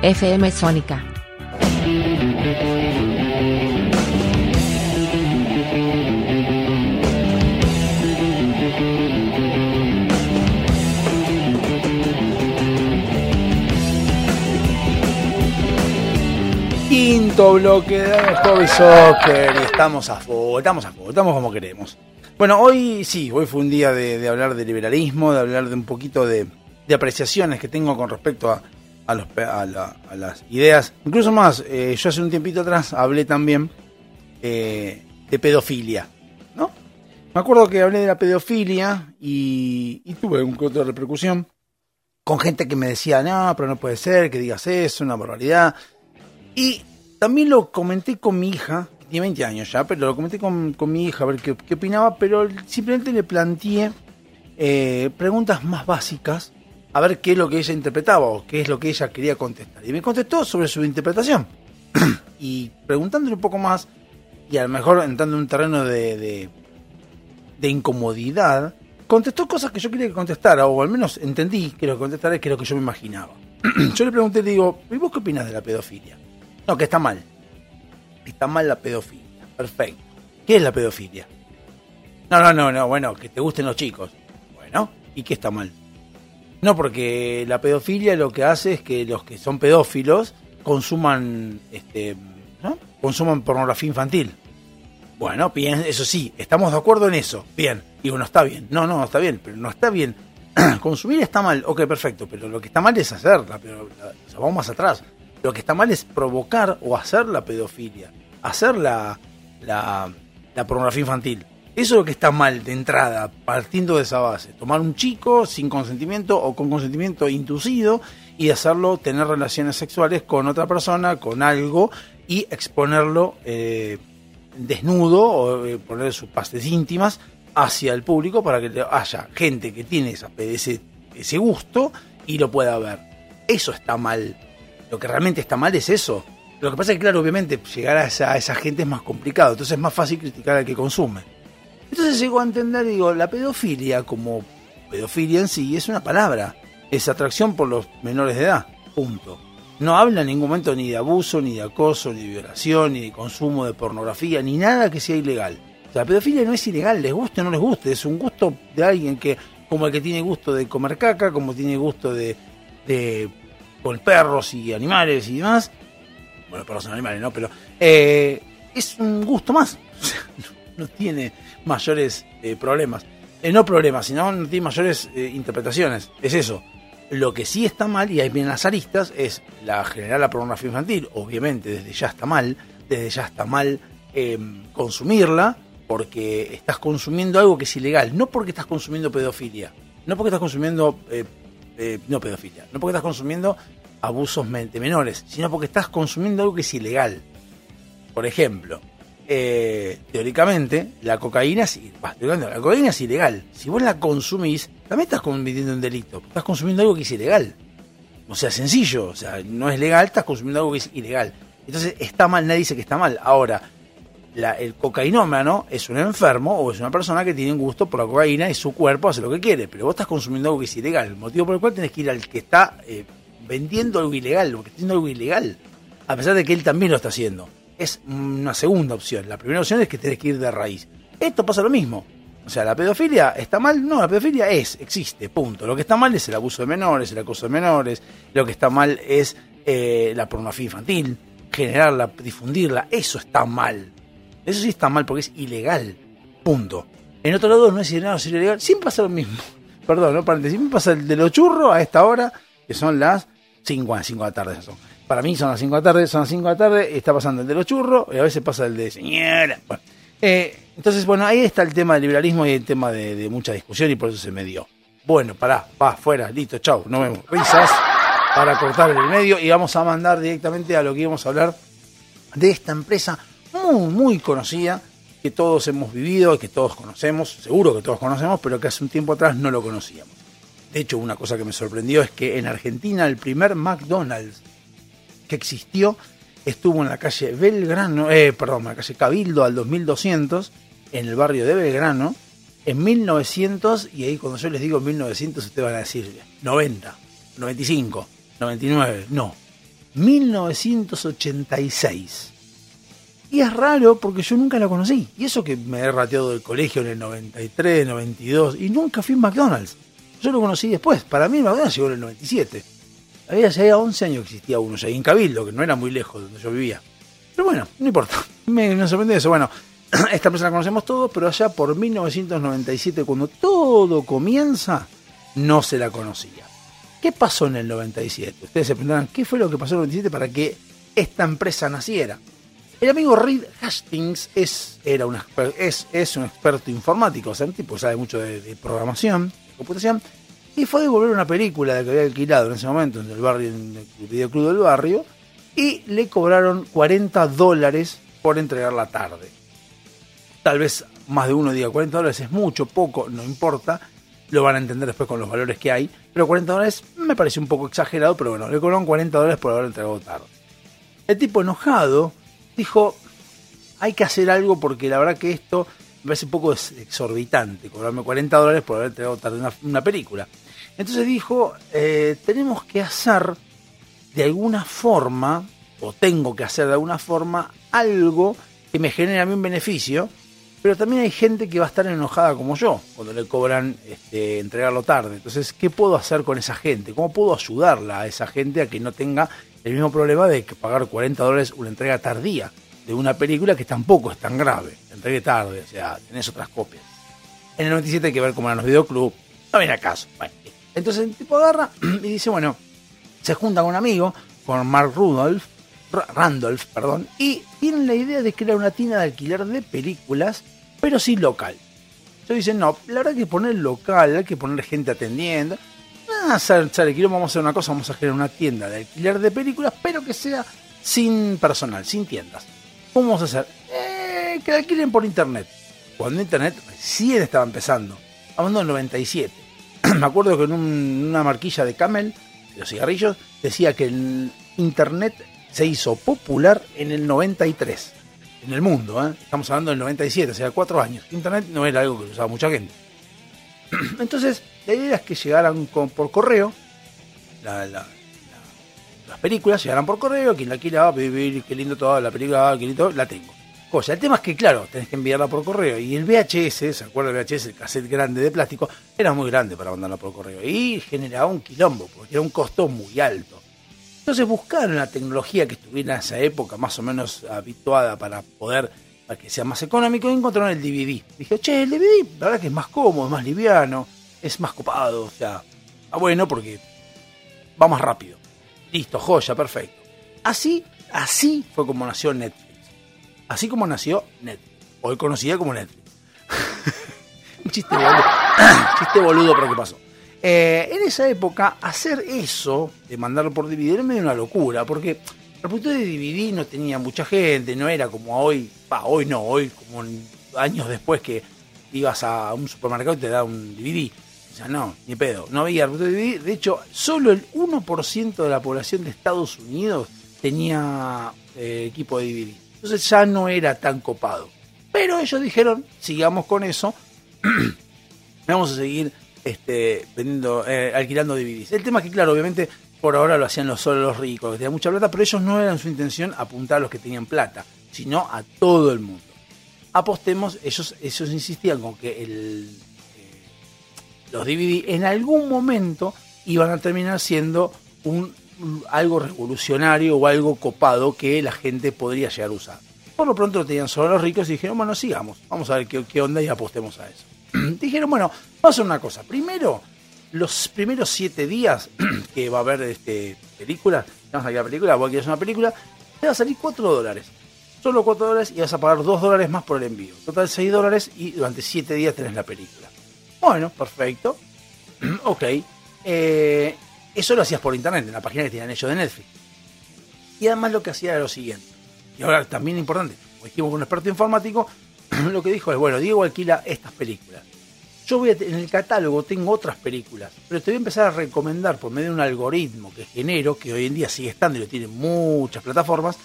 FM Sónica. Quinto bloque de Hobby Soccer y estamos a full, estamos a full, estamos como queremos. Bueno, hoy sí, hoy fue un día de, de hablar de liberalismo, de hablar de un poquito de, de apreciaciones que tengo con respecto a, a, los, a, la- a las ideas. Incluso más, eh, yo hace un tiempito atrás hablé también eh, de pedofilia, ¿no? Me acuerdo que hablé de la pedofilia y, tuve un de repercusión con gente que me decía, no, pero no puede ser que digas eso, una barbaridad. Y también lo comenté con mi hija, tiene 20 años ya, pero lo comenté con, con mi hija a ver qué, qué opinaba, pero simplemente le planteé eh, preguntas más básicas a ver qué es lo que ella interpretaba o qué es lo que ella quería contestar. Y me contestó sobre su interpretación. y preguntándole un poco más, y a lo mejor entrando en un terreno de, de, incomodidad, contestó cosas que yo quería que contestara, o al menos entendí que lo que contestara es que lo que yo me imaginaba. yo le pregunté, le digo, ¿y vos qué opinas de la pedofilia? No, que está mal. Está mal la pedofilia. Perfecto. ¿Qué es la pedofilia? No, no, no, no, bueno, que te gusten los chicos. Bueno, ¿y qué está mal? No, porque la pedofilia lo que hace es que los que son pedófilos consuman, este, consuman pornografía infantil. Bueno, bien, eso sí, estamos de acuerdo en eso. Bien. Digo, no está bien. No, no, está bien, pero no está bien. Consumir está mal, ok, perfecto, pero lo que está mal es hacerla, pero o sea, vamos más atrás. Lo que está mal es provocar o hacer la pedofilia, hacer la, la pornografía infantil. Eso es lo que está mal de entrada, partiendo de esa base. Tomar un chico sin consentimiento o con consentimiento inducido y hacerlo tener relaciones sexuales con otra persona, con algo, y exponerlo eh, desnudo o eh, poner sus partes íntimas hacia el público para que haya gente que tiene ese, ese gusto y lo pueda ver. Eso está mal. Lo que realmente está mal es eso. Lo que pasa es que, claro, obviamente, llegar a a esa gente es más complicado. Entonces es más fácil criticar al que consume. Entonces llegó a entender, digo, la pedofilia como pedofilia en sí es una palabra. Es atracción por los menores de edad. Punto. No habla en ningún momento ni de abuso, ni de acoso, ni de violación, ni de consumo de pornografía, ni nada que sea ilegal. O sea, la pedofilia no es ilegal, les guste o no les guste, es un gusto de alguien que, como el que tiene gusto de comer caca, como tiene gusto de, de con perros y animales y demás. Bueno, perros son animales, ¿no? Pero eh, es un gusto más. No, no tiene mayores eh, problemas. Eh, no problemas, sino no tiene mayores eh, interpretaciones. Es eso. Lo que sí está mal, y ahí vienen las aristas, es la generar la pornografía infantil. Obviamente, desde ya está mal. Desde ya está mal eh, consumirla, porque estás consumiendo algo que es ilegal. No porque estás consumiendo pedofilia. No porque estás consumiendo. no pedofilia. No porque estás consumiendo abusos menores, sino porque estás consumiendo algo que es ilegal. Por ejemplo, eh, teóricamente, la cocaína, teóricamente, la cocaína es ilegal. Si vos la consumís, también estás cometiendo un delito. Estás consumiendo algo que es ilegal. O sea, sencillo. O sea, no es legal, estás consumiendo algo que es ilegal. Entonces, está mal, nadie dice que está mal. Ahora, la- el cocainómano es un enfermo o es una persona que tiene un gusto por la cocaína y su cuerpo hace lo que quiere. Pero vos estás consumiendo algo que es ilegal. El motivo por el cual tenés que ir al que está eh, vendiendo algo ilegal, porque está haciendo algo ilegal. A pesar de que él también lo está haciendo es una segunda opción. La primera opción es que tenés que ir de raíz. Esto pasa lo mismo. O sea, ¿la pedofilia está mal? No, la pedofilia es, existe, punto. Lo que está mal es el abuso de menores, el acoso de menores. Lo que está mal es eh, la pornografía infantil, generarla, difundirla. Eso está mal. Eso sí está mal porque es ilegal. Punto. En otro lado no es ilegal, es ilegal. Siempre pasa lo mismo. Perdón, no paréntesis. Siempre pasa el de los churros a esta hora, que son las 5, 5 de la tarde. Para mí son las 5 de la tarde, son las 5 de la tarde, está pasando el de los churros y a veces pasa el de señora. Eh, entonces, bueno, ahí está el tema del liberalismo y el tema de, mucha discusión y por eso se me dio. Bueno, pará, va, fuera, listo, chau, nos vemos. Risas para cortar el medio y vamos a mandar directamente a lo que íbamos a hablar de esta empresa muy, muy conocida que todos hemos vivido, que todos conocemos, seguro que todos conocemos, pero que hace un tiempo atrás no lo conocíamos. De hecho, una cosa que me sorprendió es que en Argentina el primer McDonald's existió estuvo en la calle Belgrano, eh, perdón, en la calle Cabildo al 2200, en el barrio de Belgrano, en 1900, y ahí cuando yo les digo 1900, ustedes van a decir 90, 95, 99, no, 1986. Y es raro porque yo nunca lo conocí. Y eso que me he rateado del colegio en el 93, 92, y nunca fui a McDonald's. Yo lo conocí después. Para mí McDonald's llegó en el 97. Había ya 11 años que existía uno, ya en Cabildo, que no era muy lejos de donde yo vivía. Pero bueno, no importa. Me, me sorprende eso. Bueno, esta empresa la conocemos todos, pero allá por 1997, cuando todo comienza, no se la conocía. ¿Qué pasó en el 97? Ustedes se preguntarán, ¿qué fue lo que pasó en el 97 para que esta empresa naciera? El amigo Reed Hastings es, era es, es un experto informático, o sea, un tipo sabe mucho de, de programación, de computación, y fue a devolver una película que había alquilado en ese momento en el barrio, en el videoclub del barrio, y le cobraron 40 dólares por entregarla tarde. Tal vez más de uno diga 40 dólares es mucho, poco, no importa, lo van a entender después con los valores que hay, pero 40 dólares me parece un poco exagerado, pero bueno, le cobraron 40 dólares por haber entregado tarde. El tipo enojado dijo, hay que hacer algo porque la verdad que esto me parece un poco ex- exorbitante cobrarme 40 dólares por haber entregado tarde una película. Entonces dijo, eh, tenemos que hacer de alguna forma, o tengo que hacer de alguna forma, algo que me genere a mí un beneficio, pero también hay gente que va a estar enojada como yo cuando le cobran este, entregarlo tarde. Entonces, ¿qué puedo hacer con esa gente? ¿Cómo puedo ayudarla a esa gente a que no tenga el mismo problema de que pagar 40 dólares una entrega tardía de una película que tampoco es tan grave? La entregué tarde, o sea, tenés otras copias. En el 97 hay que ver cómo eran los videoclubs. No viene acaso. Bueno, entonces el tipo agarra y dice, bueno, se junta con un amigo, con Mark Rudolph, Ra- Randolph, perdón, y tienen la idea de crear una tienda de alquiler de películas, pero sí local. Entonces dicen, no, la verdad que poner local, hay que poner gente atendiendo. Ah, sale, sale, vamos a hacer una cosa, vamos a crear una tienda de alquiler de películas, pero que sea sin personal, sin tiendas. ¿Cómo vamos a hacer? Eh, que la alquilen por internet. Cuando internet recién estaba empezando, hablando del 97. Me acuerdo que en un- una marquilla de Camel, los cigarrillos, decía que el internet se hizo popular en el 93. En el mundo, ¿eh? estamos hablando del 97, o sea, cuatro años. Internet no era algo que usaba mucha gente. Entonces, la idea es que llegaran con- por correo, la- la- la- las películas llegaran por correo, quien la quiera, vivir, qué lindo todo, la película, qué lindo, la tengo. El tema es que, claro, tenés que enviarla por correo. Y el VHS, ¿se acuerda el VHS? El cassette grande de plástico, era muy grande para mandarla por correo. Y generaba un quilombo, porque era un costo muy alto. Entonces buscaron la tecnología que estuviera en esa época más o menos habituada para poder, para que sea más económico, y encontraron el DVD. Dije, che, el DVD, la verdad que es más cómodo, es más liviano, es más copado, o sea, está bueno porque va más rápido. Listo, joya, perfecto. Así, así fue como nació Netflix. Así como nació Netflix. Hoy conocida como Netflix. Un chiste boludo. chiste boludo, pero ¿qué pasó? Eh, en esa época, hacer eso, de mandarlo por DVD, era medio una locura, porque el punto de DVD no tenía mucha gente, no era como hoy, pa, hoy no, hoy como años después que ibas a un supermercado y te da un DVD. O sea, no, ni pedo, no había reproductor de DVD. De hecho, solo el 1% de la población de Estados Unidos tenía eh, equipo de DVD. Entonces ya no era tan copado. Pero ellos dijeron, sigamos con eso, vamos a seguir este, vendiendo, eh, alquilando DVDs. El tema es que, claro, obviamente por ahora lo hacían los solo los ricos, que tenían mucha plata, pero ellos no eran su intención apuntar a los que tenían plata, sino a todo el mundo. Apostemos, ellos, ellos insistían con que el, eh, los DVD en algún momento iban a terminar siendo un, un- algo revolucionario o algo copado que la gente podría llegar a usar. Por lo pronto lo tenían solo los ricos y dijeron, bueno, sigamos, vamos a ver qué, onda y apostemos a eso. dijeron, bueno, vamos a hacer una cosa. Primero, los primeros siete días que va a haber este, película, vamos a ver la película, vos quieres una película, te va a salir 4 dólares. Solo 4 dólares y vas a pagar 2 dólares más por el envío. Total 6 dólares y durante 7 días tenés la película. Bueno, perfecto. ok. Eh, eso lo hacías por internet, en la página que tenían ellos de Netflix. Y además lo que hacía era lo siguiente. Y ahora también importante, como dijimos con un experto informático, lo que dijo es, bueno, Diego alquila estas películas. Yo voy a en el catálogo tengo otras películas, pero te voy a empezar a recomendar por medio de un algoritmo que genero, que hoy en día sigue estando y lo tienen muchas plataformas,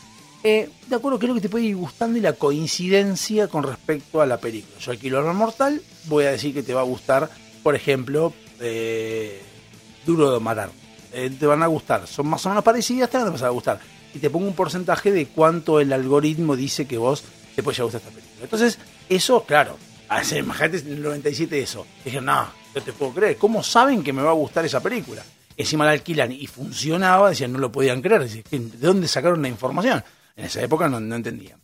eh, de acuerdo es lo que te puede ir gustando y la coincidencia con respecto a la película. Yo alquilo Arma Mortal, voy a decir que te va a gustar, por ejemplo, eh, Duro de Matar. Eh, te van a gustar, son más o menos parecidas, te van a a gustar. Y te pongo un porcentaje de cuánto el algoritmo dice que vos te puede llegar a esta película. Entonces, eso, claro, hace, imagínate en el 97 eso. Dije, no, no te puedo creer. ¿Cómo saben que me va a gustar esa película? Encima la alquilan y funcionaba, decían, no lo podían creer. ¿de dónde sacaron la información? En esa época no, no entendían.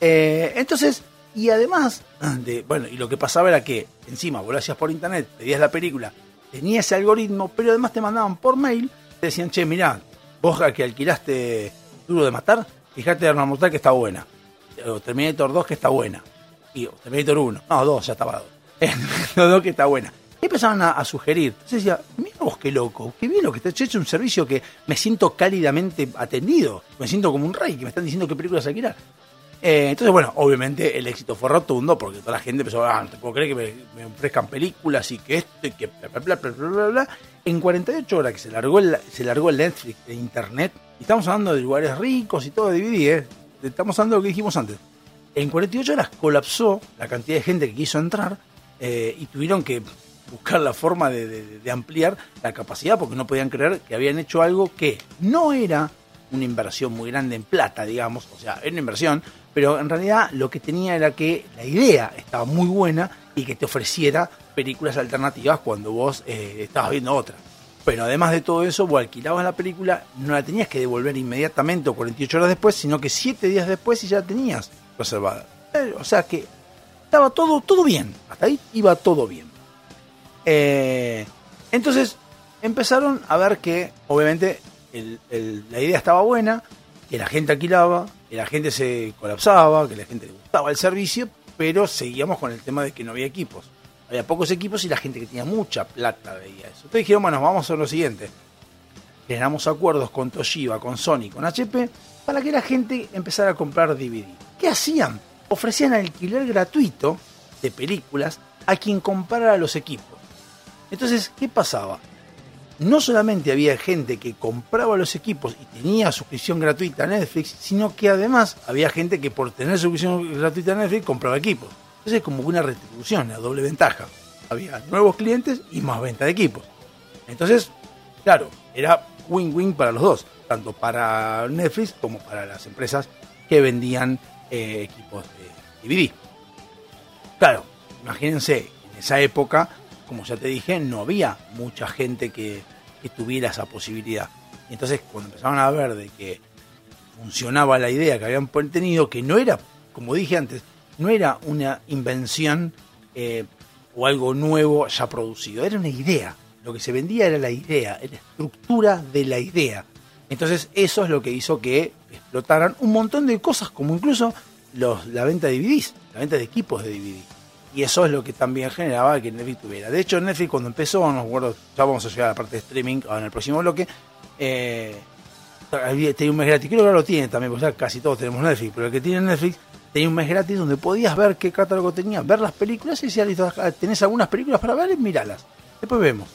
Eh, entonces, y además, de, bueno, y lo que pasaba era que encima vos lo hacías por internet, pedías la película, tenía ese algoritmo, pero además te mandaban por mail, te decían, che, mirá, vos que alquilaste Duro de Matar, fíjate Arma Mortal que está buena. O Terminator 2 que está buena. Y Terminator 1, no, 2, ya estaba 2. Terminator 2 que está buena. Y empezaban a, sugerir. Entonces decía, mira vos qué loco, qué bien lo que está hecho, hecho un servicio que me siento cálidamente atendido. Me siento como un rey, que me están diciendo qué películas alquilar. Eh, entonces, bueno, obviamente el éxito fue rotundo porque toda la gente empezó a, ah, no te puedo creer que me, me ofrezcan películas y que esto y que bla, bla, bla, bla, bla, bla. En 48 horas que se largó el, se largó el Netflix de internet, y estamos hablando de lugares ricos y todo de DVD, ¿eh? estamos hablando de lo que dijimos antes. En 48 horas colapsó la cantidad de gente que quiso entrar eh, y tuvieron que buscar la forma de- de ampliar la capacidad porque no podían creer que habían hecho algo que no era una inversión muy grande en plata, digamos, o sea, era una inversión, pero en realidad lo que tenía era que la idea estaba muy buena y que te ofreciera películas alternativas cuando vos eh, estabas viendo otra. Pero además de todo eso, vos alquilabas la película, no la tenías que devolver inmediatamente o 48 horas después, sino que 7 días después y ya la tenías reservada. Eh, O sea que estaba todo, todo bien. Hasta ahí iba todo bien. Eh, entonces empezaron a ver que, obviamente, la idea estaba buena, que la gente alquilaba, que la gente se colapsaba, que la gente le gustaba el servicio, pero seguíamos con el tema de que no había equipos. Había pocos equipos y la gente que tenía mucha plata veía eso. Entonces dijeron, bueno, vamos a hacer lo siguiente. Generamos acuerdos con Toshiba, con Sony, con HP, para que la gente empezara a comprar DVD. ¿Qué hacían? Ofrecían alquiler gratuito de películas a quien comprara los equipos. Entonces, ¿qué pasaba? No solamente había gente que compraba los equipos y tenía suscripción gratuita a Netflix, sino que además había gente que por tener suscripción gratuita a Netflix compraba equipos. Entonces es como una retribución, una doble ventaja. Había nuevos clientes y más venta de equipos. Entonces, claro, era win-win para los dos, tanto para Netflix como para las empresas que vendían eh, equipos de DVD. Claro, imagínense, en esa época, como ya te dije, no había mucha gente que, tuviera esa posibilidad. Y entonces, cuando empezaron a ver de que funcionaba la idea que habían tenido, que no era, como dije antes, no era una invención eh, o algo nuevo ya producido, era una idea. Lo que se vendía era la idea, la estructura de la idea. Entonces eso es lo que hizo que explotaran un montón de cosas, como incluso los, la venta de DVDs, la venta de equipos de DVD. Y eso es lo que también generaba que Netflix tuviera. De hecho, Netflix cuando empezó, no ya vamos a llegar a la parte de streaming en el próximo bloque, eh, tenía un mes gratis, creo que ahora lo tiene también, porque ya casi todos tenemos Netflix, pero el que tiene Netflix tenía un mes gratis donde podías ver qué catálogo tenía, ver las películas y listo, acá tenés algunas películas para ver, míralas. Después vemos.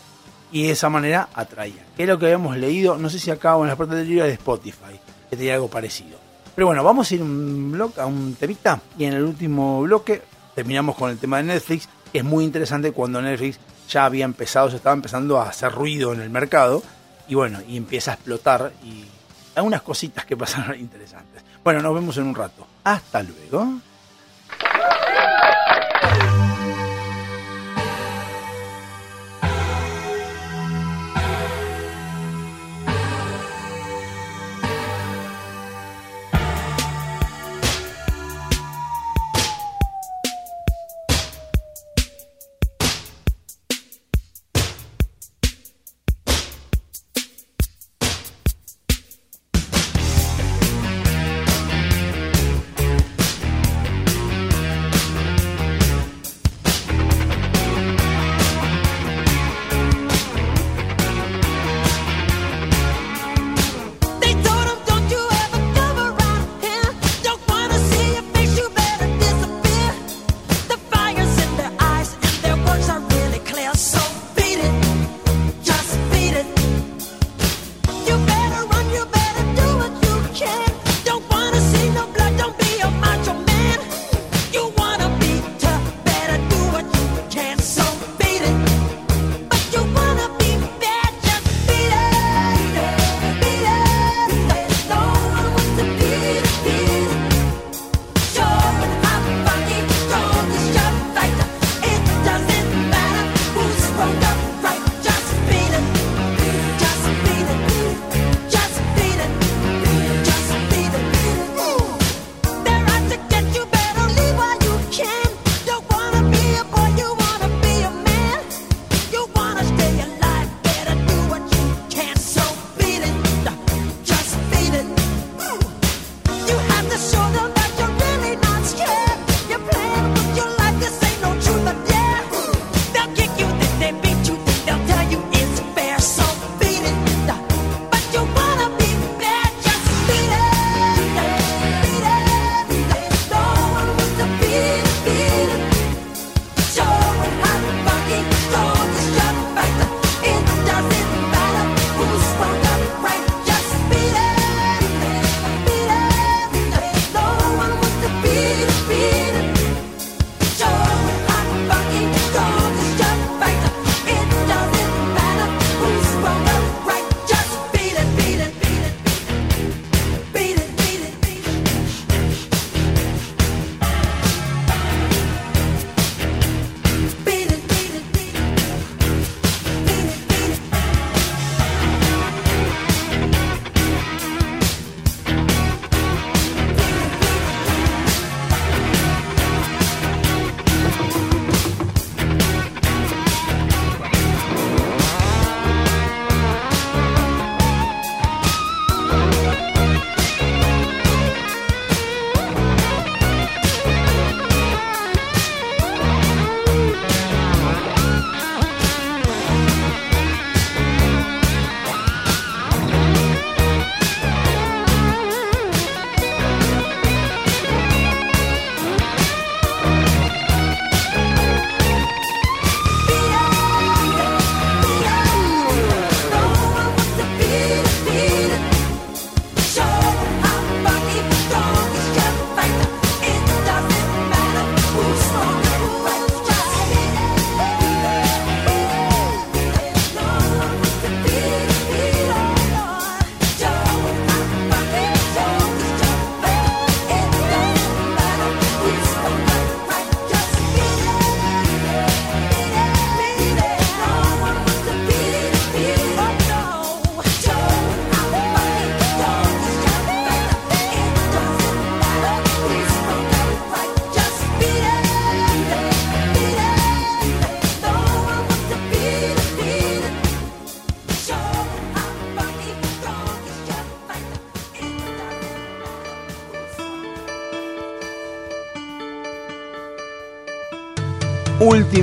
Y de esa manera atraía. Que es lo que habíamos leído, no sé si acá o en la parte del libro de Spotify, que tenía algo parecido. Pero bueno, vamos a ir un bloque, a un temita y en el último bloque terminamos con el tema de Netflix, es muy interesante cuando Netflix ya había empezado, ya estaba empezando a hacer ruido en el mercado y bueno, y empieza a explotar y algunas cositas que pasaron interesantes. Bueno, nos vemos en un rato. Hasta luego.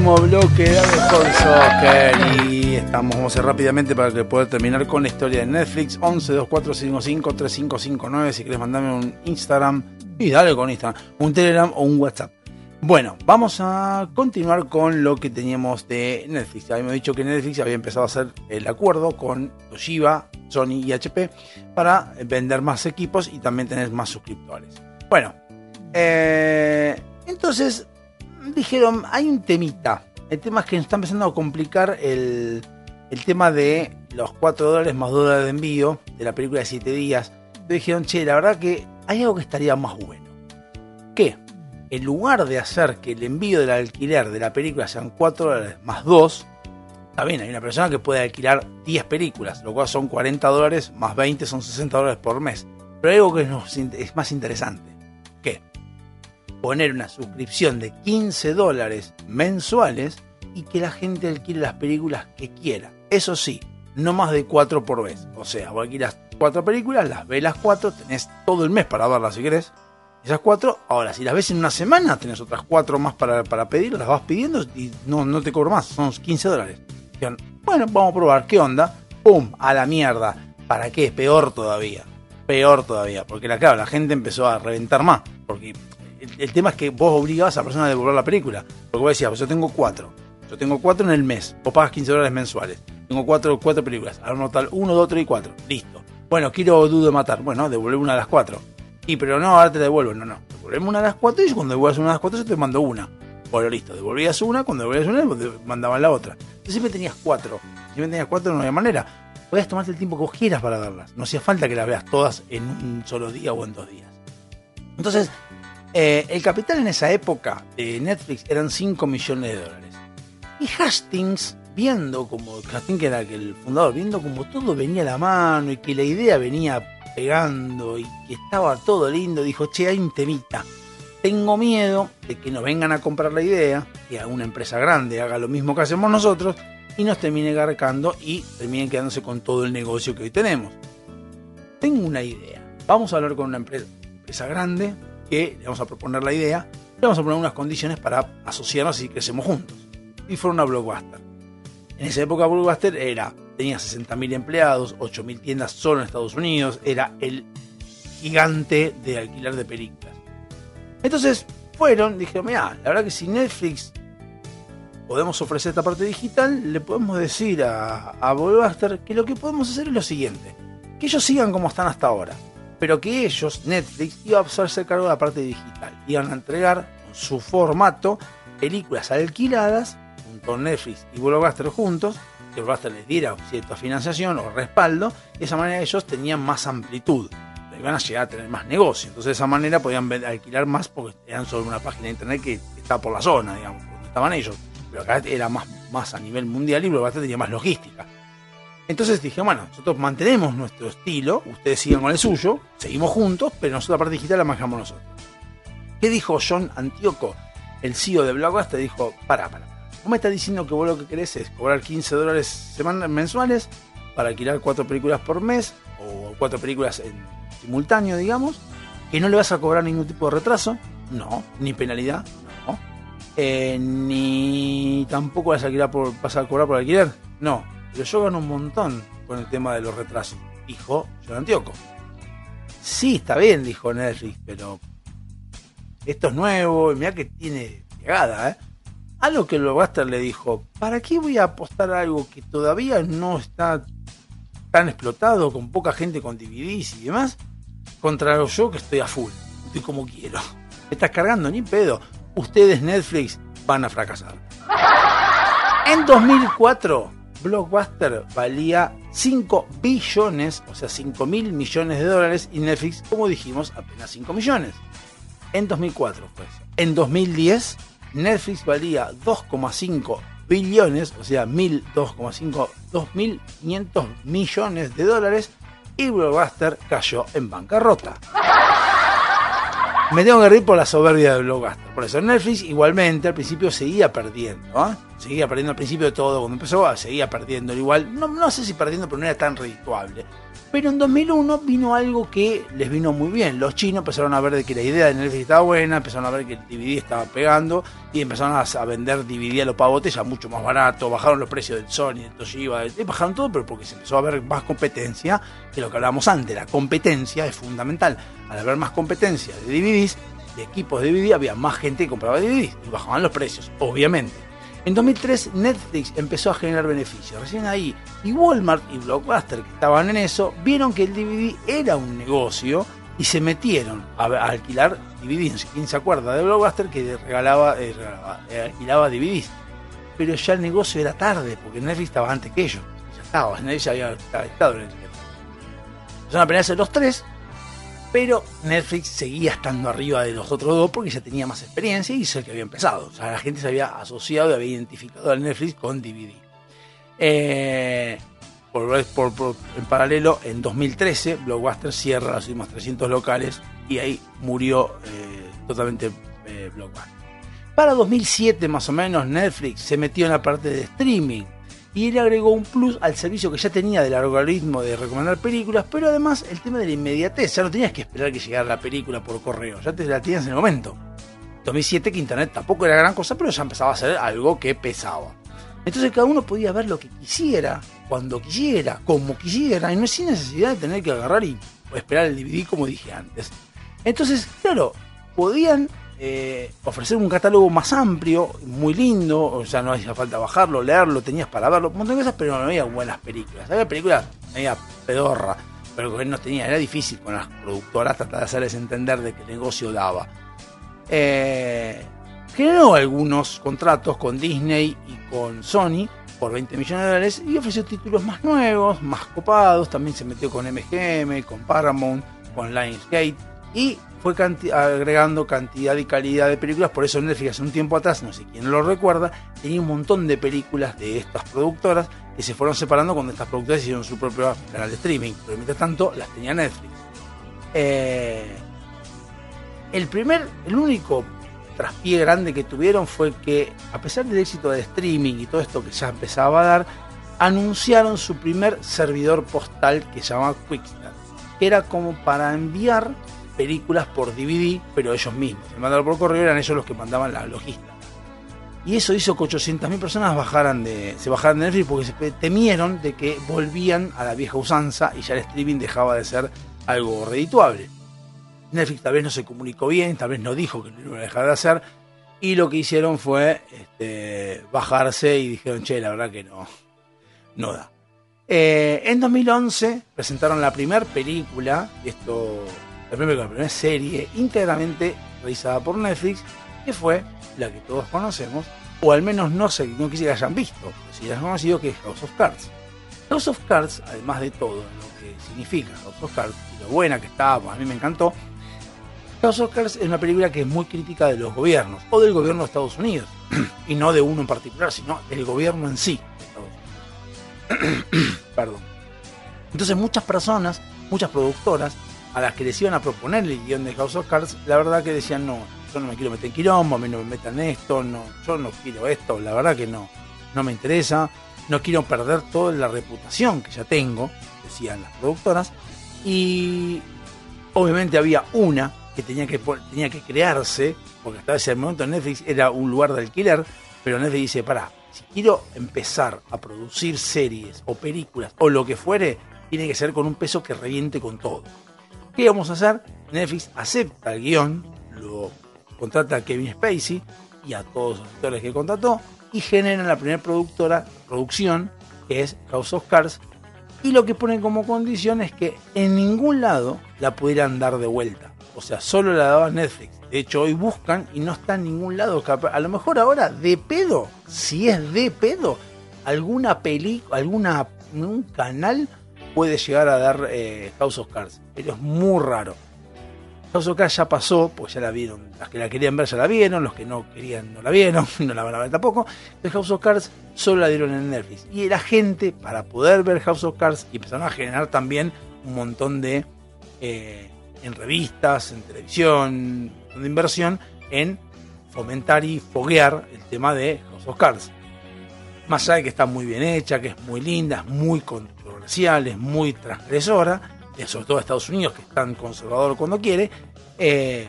Último bloque de Mejor Soccer y estamos, vamos a hacer rápidamente para que pueda terminar con la historia de Netflix 11 2455 3559 si quieres mandarme un Instagram y dale con Instagram, un Telegram o un WhatsApp. Bueno, vamos a continuar con lo que teníamos de Netflix. Habíamos dicho que Netflix había empezado a hacer el acuerdo con Toshiba, Sony y HP para vender más equipos y también tener más suscriptores. Bueno, eh, entonces dijeron, hay un temita. El tema es que está empezando a complicar el, el tema de los 4 dólares más dólares de envío de la película de 7 días. Entonces dijeron, che, la verdad que hay algo que estaría más bueno. ¿Qué? En lugar de hacer que el envío del alquiler de la película sean 4 dólares más 2, está bien, hay una persona que puede alquilar 10 películas, lo cual son 40 dólares más 20 son 60 dólares por mes. Pero hay algo que nos es más interesante. Poner una suscripción de 15 dólares mensuales y que la gente alquile las películas que quiera. Eso sí, no más de 4 por vez. O sea, vos alquilas 4 películas, las ves las 4, tenés todo el mes para verlas si querés. Esas 4, ahora si las ves en una semana, tenés otras 4 más para, para pedir, las vas pidiendo y no, no te cobro más, son 15 dólares. Bueno, vamos a probar, ¿qué onda? ¡Pum! A la mierda. ¿Para qué? Peor todavía. Peor todavía. Porque la, la gente empezó a reventar más. Porque el, tema es que vos obligabas a la persona a devolver la película. Porque vos decías, pues yo tengo 4. Yo tengo 4 en el mes. Vos pagas 15 dólares mensuales. Tengo 4 cuatro películas. Ahora total 1, 2, 3 y 4. Listo. Bueno, quiero Dudo de Matar. Bueno, devolver una de las 4. Y pero no, ahora te devuelvo. No, no. Devolveme una de las 4 y cuando devuelvas una de las 4 yo te mando una. Bueno, listo. Devolvías una, cuando devolvías una, te mandaban la otra. Entonces siempre tenías 4. Siempre tenías 4 no había manera. Podías tomarte el tiempo que vos quieras para verlas. No hacía falta que las veas todas en un solo día o en dos días. Entonces, eh, el capital en esa época de Netflix eran 5 millones de dólares. Y Hastings, viendo como, Hastings era el fundador, viendo como todo venía a la mano y que la idea venía pegando y que estaba todo lindo, dijo, che, hay un temita. Tengo miedo de que nos vengan a comprar la idea, que a una empresa grande haga lo mismo que hacemos nosotros y nos termine garcando y terminen quedándose con todo el negocio que hoy tenemos. Tengo una idea. Vamos a hablar con una empresa, empresa grande que le vamos a proponer la idea, le vamos a poner unas condiciones para asociarnos y crecemos juntos. Y fueron a Blockbuster. En esa época Blockbuster era, tenía 60.000 empleados, 8.000 tiendas solo en Estados Unidos, era el gigante de alquiler de películas. Entonces fueron, dijeron, mira, la verdad que si Netflix podemos ofrecer esta parte digital, le podemos decir a, a Blockbuster que lo que podemos hacer es lo siguiente, que ellos sigan como están hasta ahora, pero que ellos, Netflix, iba a hacerse cargo de la parte digital, iban a entregar con su formato películas alquiladas junto a Netflix y Blockbuster juntos, que Blockbuster les diera cierta financiación o respaldo, y de esa manera ellos tenían más amplitud, iban a llegar a tener más negocio, entonces de esa manera podían alquilar más porque eran sobre una página de internet que está por la zona, digamos, donde estaban ellos, pero acá era más, más a nivel mundial y Blockbuster tenía más logística. Entonces dije, bueno, nosotros mantenemos nuestro estilo, ustedes sigan con el suyo, seguimos juntos, pero nosotros la parte digital la manejamos nosotros. ¿Qué dijo John Antioco, el CEO de Blockbuster? Dijo, para, para. Vos me estás diciendo que vos lo que querés es cobrar 15 dólares mensuales para alquilar cuatro películas por mes, o cuatro películas en simultáneo, digamos, que no le vas a cobrar ningún tipo de retraso, no, ni penalidad, no. Eh, ni tampoco vas a, alquilar por, vas a cobrar por alquiler, no. Pero yo gano un montón con el tema de los retrasos, dijo John Antioco. Sí, está bien, dijo Netflix, pero esto es nuevo, y mira que tiene llegada, ¿eh? A lo que Blockbuster le dijo, ¿para qué voy a apostar algo que todavía no está tan explotado, con poca gente con DVDs y demás, contra yo que estoy a full, estoy como quiero? Me estás cargando, ni pedo. Ustedes, Netflix, van a fracasar. En 2004, Blockbuster valía 5 billones, o sea, 5 mil millones de dólares, y Netflix, como dijimos, apenas 5 millones. En 2004, pues. En 2010, Netflix valía 2,5 billones, o sea, 1.2,5, 2.500 millones de dólares, y Blockbuster cayó en bancarrota. Me tengo que reír por la soberbia de Blockbuster. Por eso Netflix igualmente al principio seguía perdiendo, ¿ah? seguía perdiendo al principio de todo, cuando empezó seguía perdiendo igual, no, no sé si perdiendo, pero no era tan redituable. Pero en 2001 vino algo que les vino muy bien. Los chinos empezaron a ver que la idea de Netflix estaba buena, empezaron a ver que el DVD estaba pegando y empezaron a, vender DVD a los pavotes ya mucho más barato. Bajaron los precios del Sony, del Toshiba, bajaron todo, pero porque se empezó a ver más competencia que lo que hablábamos antes. La competencia es fundamental. Al haber más competencia de DVDs, de equipos de DVD, había más gente que compraba DVDs y bajaban los precios, obviamente. En 2003 Netflix empezó a generar beneficios. Recién ahí, y Walmart y Blockbuster que estaban en eso, vieron que el DVD era un negocio y se metieron a, alquilar DVDs. Quién se acuerda de Blockbuster que regalaba, eh, eh, alquilaba DVDs. Pero ya el negocio era tarde, porque Netflix estaba antes que ellos. Ya estaba, Netflix ya había estado en el tiempo. Empezaron a los tres, pero Netflix seguía estando arriba de los otros dos porque ya tenía más experiencia y es el que había empezado. O sea, la gente se había asociado y había identificado al Netflix con DVD. Eh, por- por- en paralelo, en 2013, Blockbuster cierra los últimos 300 locales y ahí murió eh, totalmente eh, Blockbuster. Para 2007 más o menos, Netflix se metió en la parte de streaming y le agregó un plus al servicio que ya tenía del algoritmo de recomendar películas, pero además el tema de la inmediatez, ya no tenías que esperar que llegara la película por correo, ya te la tenías en el momento. 2007 que internet tampoco era gran cosa, pero ya empezaba a ser algo que pesaba. Entonces cada uno podía ver lo que quisiera, cuando quisiera, como quisiera, y no sin necesidad de tener que agarrar y esperar el DVD como dije antes. Entonces, claro, podían eh, ofrecer un catálogo más amplio, muy lindo, o sea, no hacía falta bajarlo, leerlo, tenías para verlo, un montón de cosas, pero no había buenas películas. Había películas, había pedorra, pero que no tenía, era difícil con las productoras tratar de hacerles entender de qué negocio daba. Eh, generó algunos contratos con Disney y con Sony por 20 millones de dólares y ofreció títulos más nuevos, más copados. También se metió con MGM, con Paramount, con Lionsgate y fue agregando cantidad y calidad de películas. Por eso Netflix hace un tiempo atrás, no sé quién lo recuerda, tenía un montón de películas de estas productoras que se fueron separando cuando estas productoras hicieron su propio canal de streaming. Pero mientras tanto las tenía Netflix. Eh, el primer, el único traspié grande que tuvieron fue que, a pesar del éxito de streaming y todo esto que ya empezaba a dar, anunciaron su primer servidor postal que se llamaba Quickstart, que era como para enviar películas por DVD, pero ellos mismos. El mandarlo por correo eran ellos los que mandaban la logística. Y eso hizo que 800.000 personas bajaran de, se bajaran de Netflix porque se temieron de que volvían a la vieja usanza y ya el streaming dejaba de ser algo redituable. Netflix tal vez no se comunicó bien, tal vez no dijo que lo iba a dejar de hacer, y lo que hicieron fue este, bajarse y dijeron, che, la verdad que no, no da. Eh, en 2011 presentaron la primera película, esto, la primera, la serie íntegramente realizada por Netflix, que fue la que todos conocemos, o al menos no sé, no quisiera que hayan visto, si la han conocido, que es House of Cards. House of Cards, además de todo lo que significa House of Cards y lo buena que está, pues a mí me encantó, House of Cards es una película que es muy crítica de los gobiernos, o del gobierno de Estados Unidos, y no de uno en particular, sino del gobierno en sí. de Estados Unidos. Perdón. Entonces muchas personas, muchas productoras, a las que les iban a proponer el guion de House of Cards, la verdad que decían, no, yo no me quiero meter en quilombo, a mí no me metan esto, no, yo no quiero esto, la verdad que no, no me interesa, no quiero perder toda la reputación que ya tengo, decían las productoras, y obviamente había una que tenía que, tenía que crearse, porque hasta ese momento Netflix era un lugar de alquiler, pero Netflix dice, pará, si quiero empezar a producir series o películas o lo que fuere, tiene que ser con un peso que reviente con todo. ¿Qué vamos a hacer? Netflix acepta el guion, lo contrata a Kevin Spacey y a todos los actores que contrató y generan la primera productora, producción, que es House of Cards, y lo que ponen como condición es que en ningún lado la pudieran dar de vuelta. O sea, solo la daba Netflix. De hecho, hoy buscan y no está en ningún lado. A lo mejor ahora, de pedo, si es de pedo, alguna película, alguna un canal puede llegar a dar eh, House of Cards. Pero es muy raro. House of Cards ya pasó, pues ya la vieron. Las que la querían ver ya la vieron, los que no querían no la vieron, no la van a ver tampoco. Entonces House of Cards solo la dieron en Netflix. Y la gente, para poder ver House of Cards, y empezaron a generar también un montón de... eh, en revistas, en televisión, de inversión, en fomentar y foguear el tema de House of Cards. Más allá de que está muy bien hecha, que es muy linda, es muy controversial, es muy transgresora, sobre todo Estados Unidos, que es tan conservador cuando quiere, eh,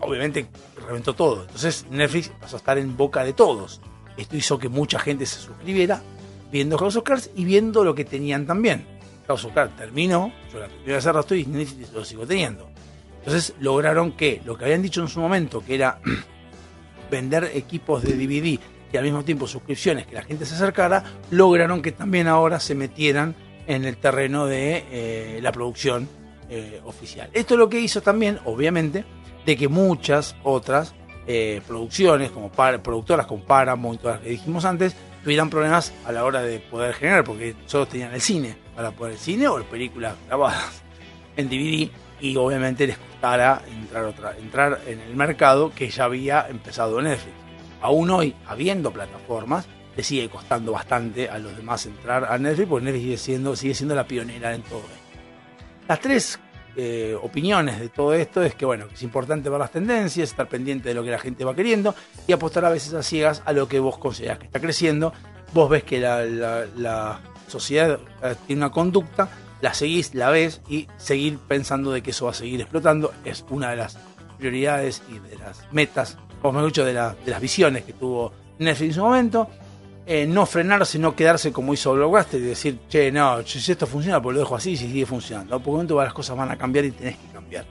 obviamente reventó todo. Entonces Netflix pasó a estar en boca de todos. Esto hizo que mucha gente se suscribiera viendo House of Cards y viendo lo que tenían también. House of Cards terminó, yo la de hacer rato y Netflix lo sigo teniendo. Entonces lograron que lo que habían dicho en su momento, que era vender equipos de DVD y al mismo tiempo suscripciones, que la gente se acercara, lograron que también ahora se metieran en el terreno de eh, la producción eh, oficial. Esto es lo que hizo también, obviamente, de que muchas otras eh, producciones, como par- productoras como Paramount todas las que dijimos antes, tuvieran problemas a la hora de poder generar, porque solo tenían el cine para poder el cine o películas grabadas en DVD y obviamente les costara entrar, otra, entrar en el mercado que ya había empezado Netflix. Aún hoy, habiendo plataformas, le sigue costando bastante a los demás entrar a Netflix, porque Netflix sigue siendo, sigue siendo la pionera en todo esto. Las tres eh, opiniones de todo esto es que, bueno, es importante ver las tendencias, estar pendiente de lo que la gente va queriendo y apostar a veces a ciegas a lo que vos considerás que está creciendo. Vos ves que la, la- la sociedad eh, tiene una conducta, la seguís, la ves y seguir pensando de que eso va a seguir explotando es una de las prioridades y de las metas, o mejor dicho, de, de las visiones que tuvo Netflix en su momento. Eh, no frenarse, no quedarse como hizo Blockbuster y decir, che, no, si esto funciona, pues lo dejo así y si sigue funcionando. Por un momento las cosas van a cambiar y tenés que cambiar.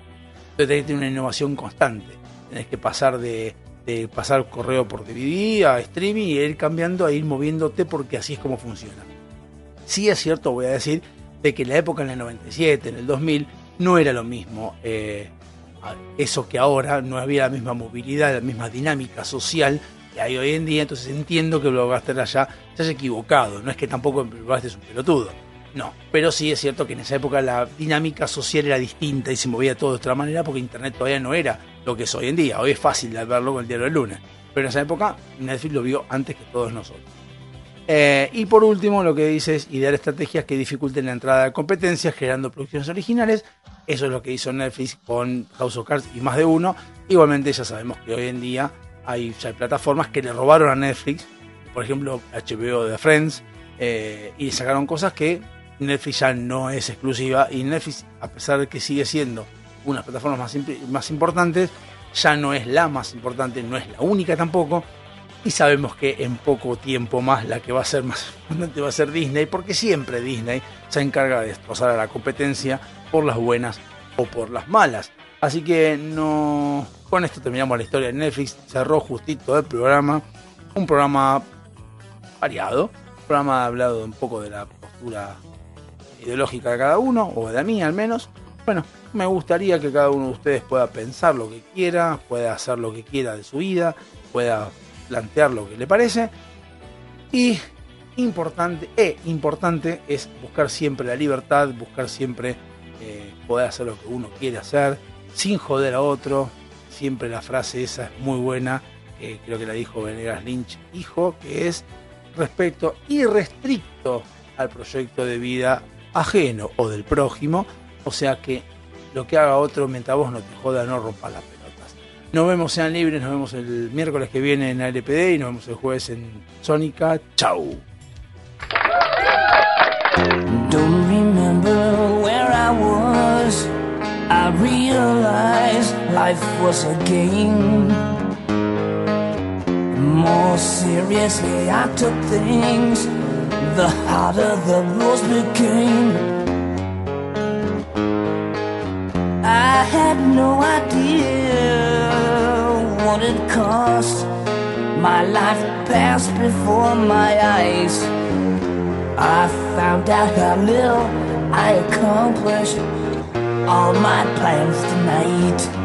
Entonces tenés que tener una innovación constante. Tenés que pasar de, pasar correo por DVD a streaming y ir cambiando, a ir moviéndote porque así es como funciona. Sí es cierto, voy a decir, de que la época en el 97, en el 2000, no era lo mismo eh, eso que ahora, no había la misma movilidad, la misma dinámica social que hay hoy en día, entonces entiendo que Blockbuster allá se haya equivocado, no es que tampoco Blockbuster es un pelotudo, no, pero sí es cierto que en esa época la dinámica social era distinta y se movía todo de otra manera porque Internet todavía no era lo que es hoy en día, hoy es fácil de verlo con el diario del lunes, pero en esa época Netflix lo vio antes que todos nosotros. Eh, y por último, lo que dice es idear estrategias que dificulten la entrada de competencias, generando producciones originales. Eso es lo que hizo Netflix con House of Cards y más de uno. Igualmente, ya sabemos que hoy en día hay, plataformas que le robaron a Netflix, por ejemplo, HBO de Friends, eh, y sacaron cosas que Netflix ya no es exclusiva. Y Netflix, a pesar de que sigue siendo una de las plataformas más, más importantes, ya no es la más importante, no es la única tampoco. Y sabemos que en poco tiempo más la que va a ser más importante va a ser Disney, porque siempre Disney se encarga de destrozar a la competencia por las buenas o por las malas. Así que no. Con esto terminamos la historia de Netflix. Cerró justito el programa. Un programa variado. Un programa hablado un poco de la postura ideológica de cada uno, o de la mía al menos. Bueno, me gustaría que cada uno de ustedes pueda pensar lo que quiera, pueda hacer lo que quiera de su vida, pueda plantear lo que le parece. Y importante, e importante es buscar siempre la libertad, buscar siempre eh, poder hacer lo que uno quiere hacer, sin joder a otro. Siempre la frase esa es muy buena, creo que la dijo Venegas Lynch, hijo, que es respecto irrestricto al proyecto de vida ajeno o del prójimo. O sea que lo que haga otro mientras vos no te joda, no rompa las pelotas. Nos vemos, sean libres, nos vemos el miércoles que viene en ALPD y nos vemos el jueves en Sónica. Chau. I realized life was a game. More seriously, I took things. The harder the rules became. I had no idea what it cost. My life passed before my eyes. I found out how little I accomplished all my plans tonight.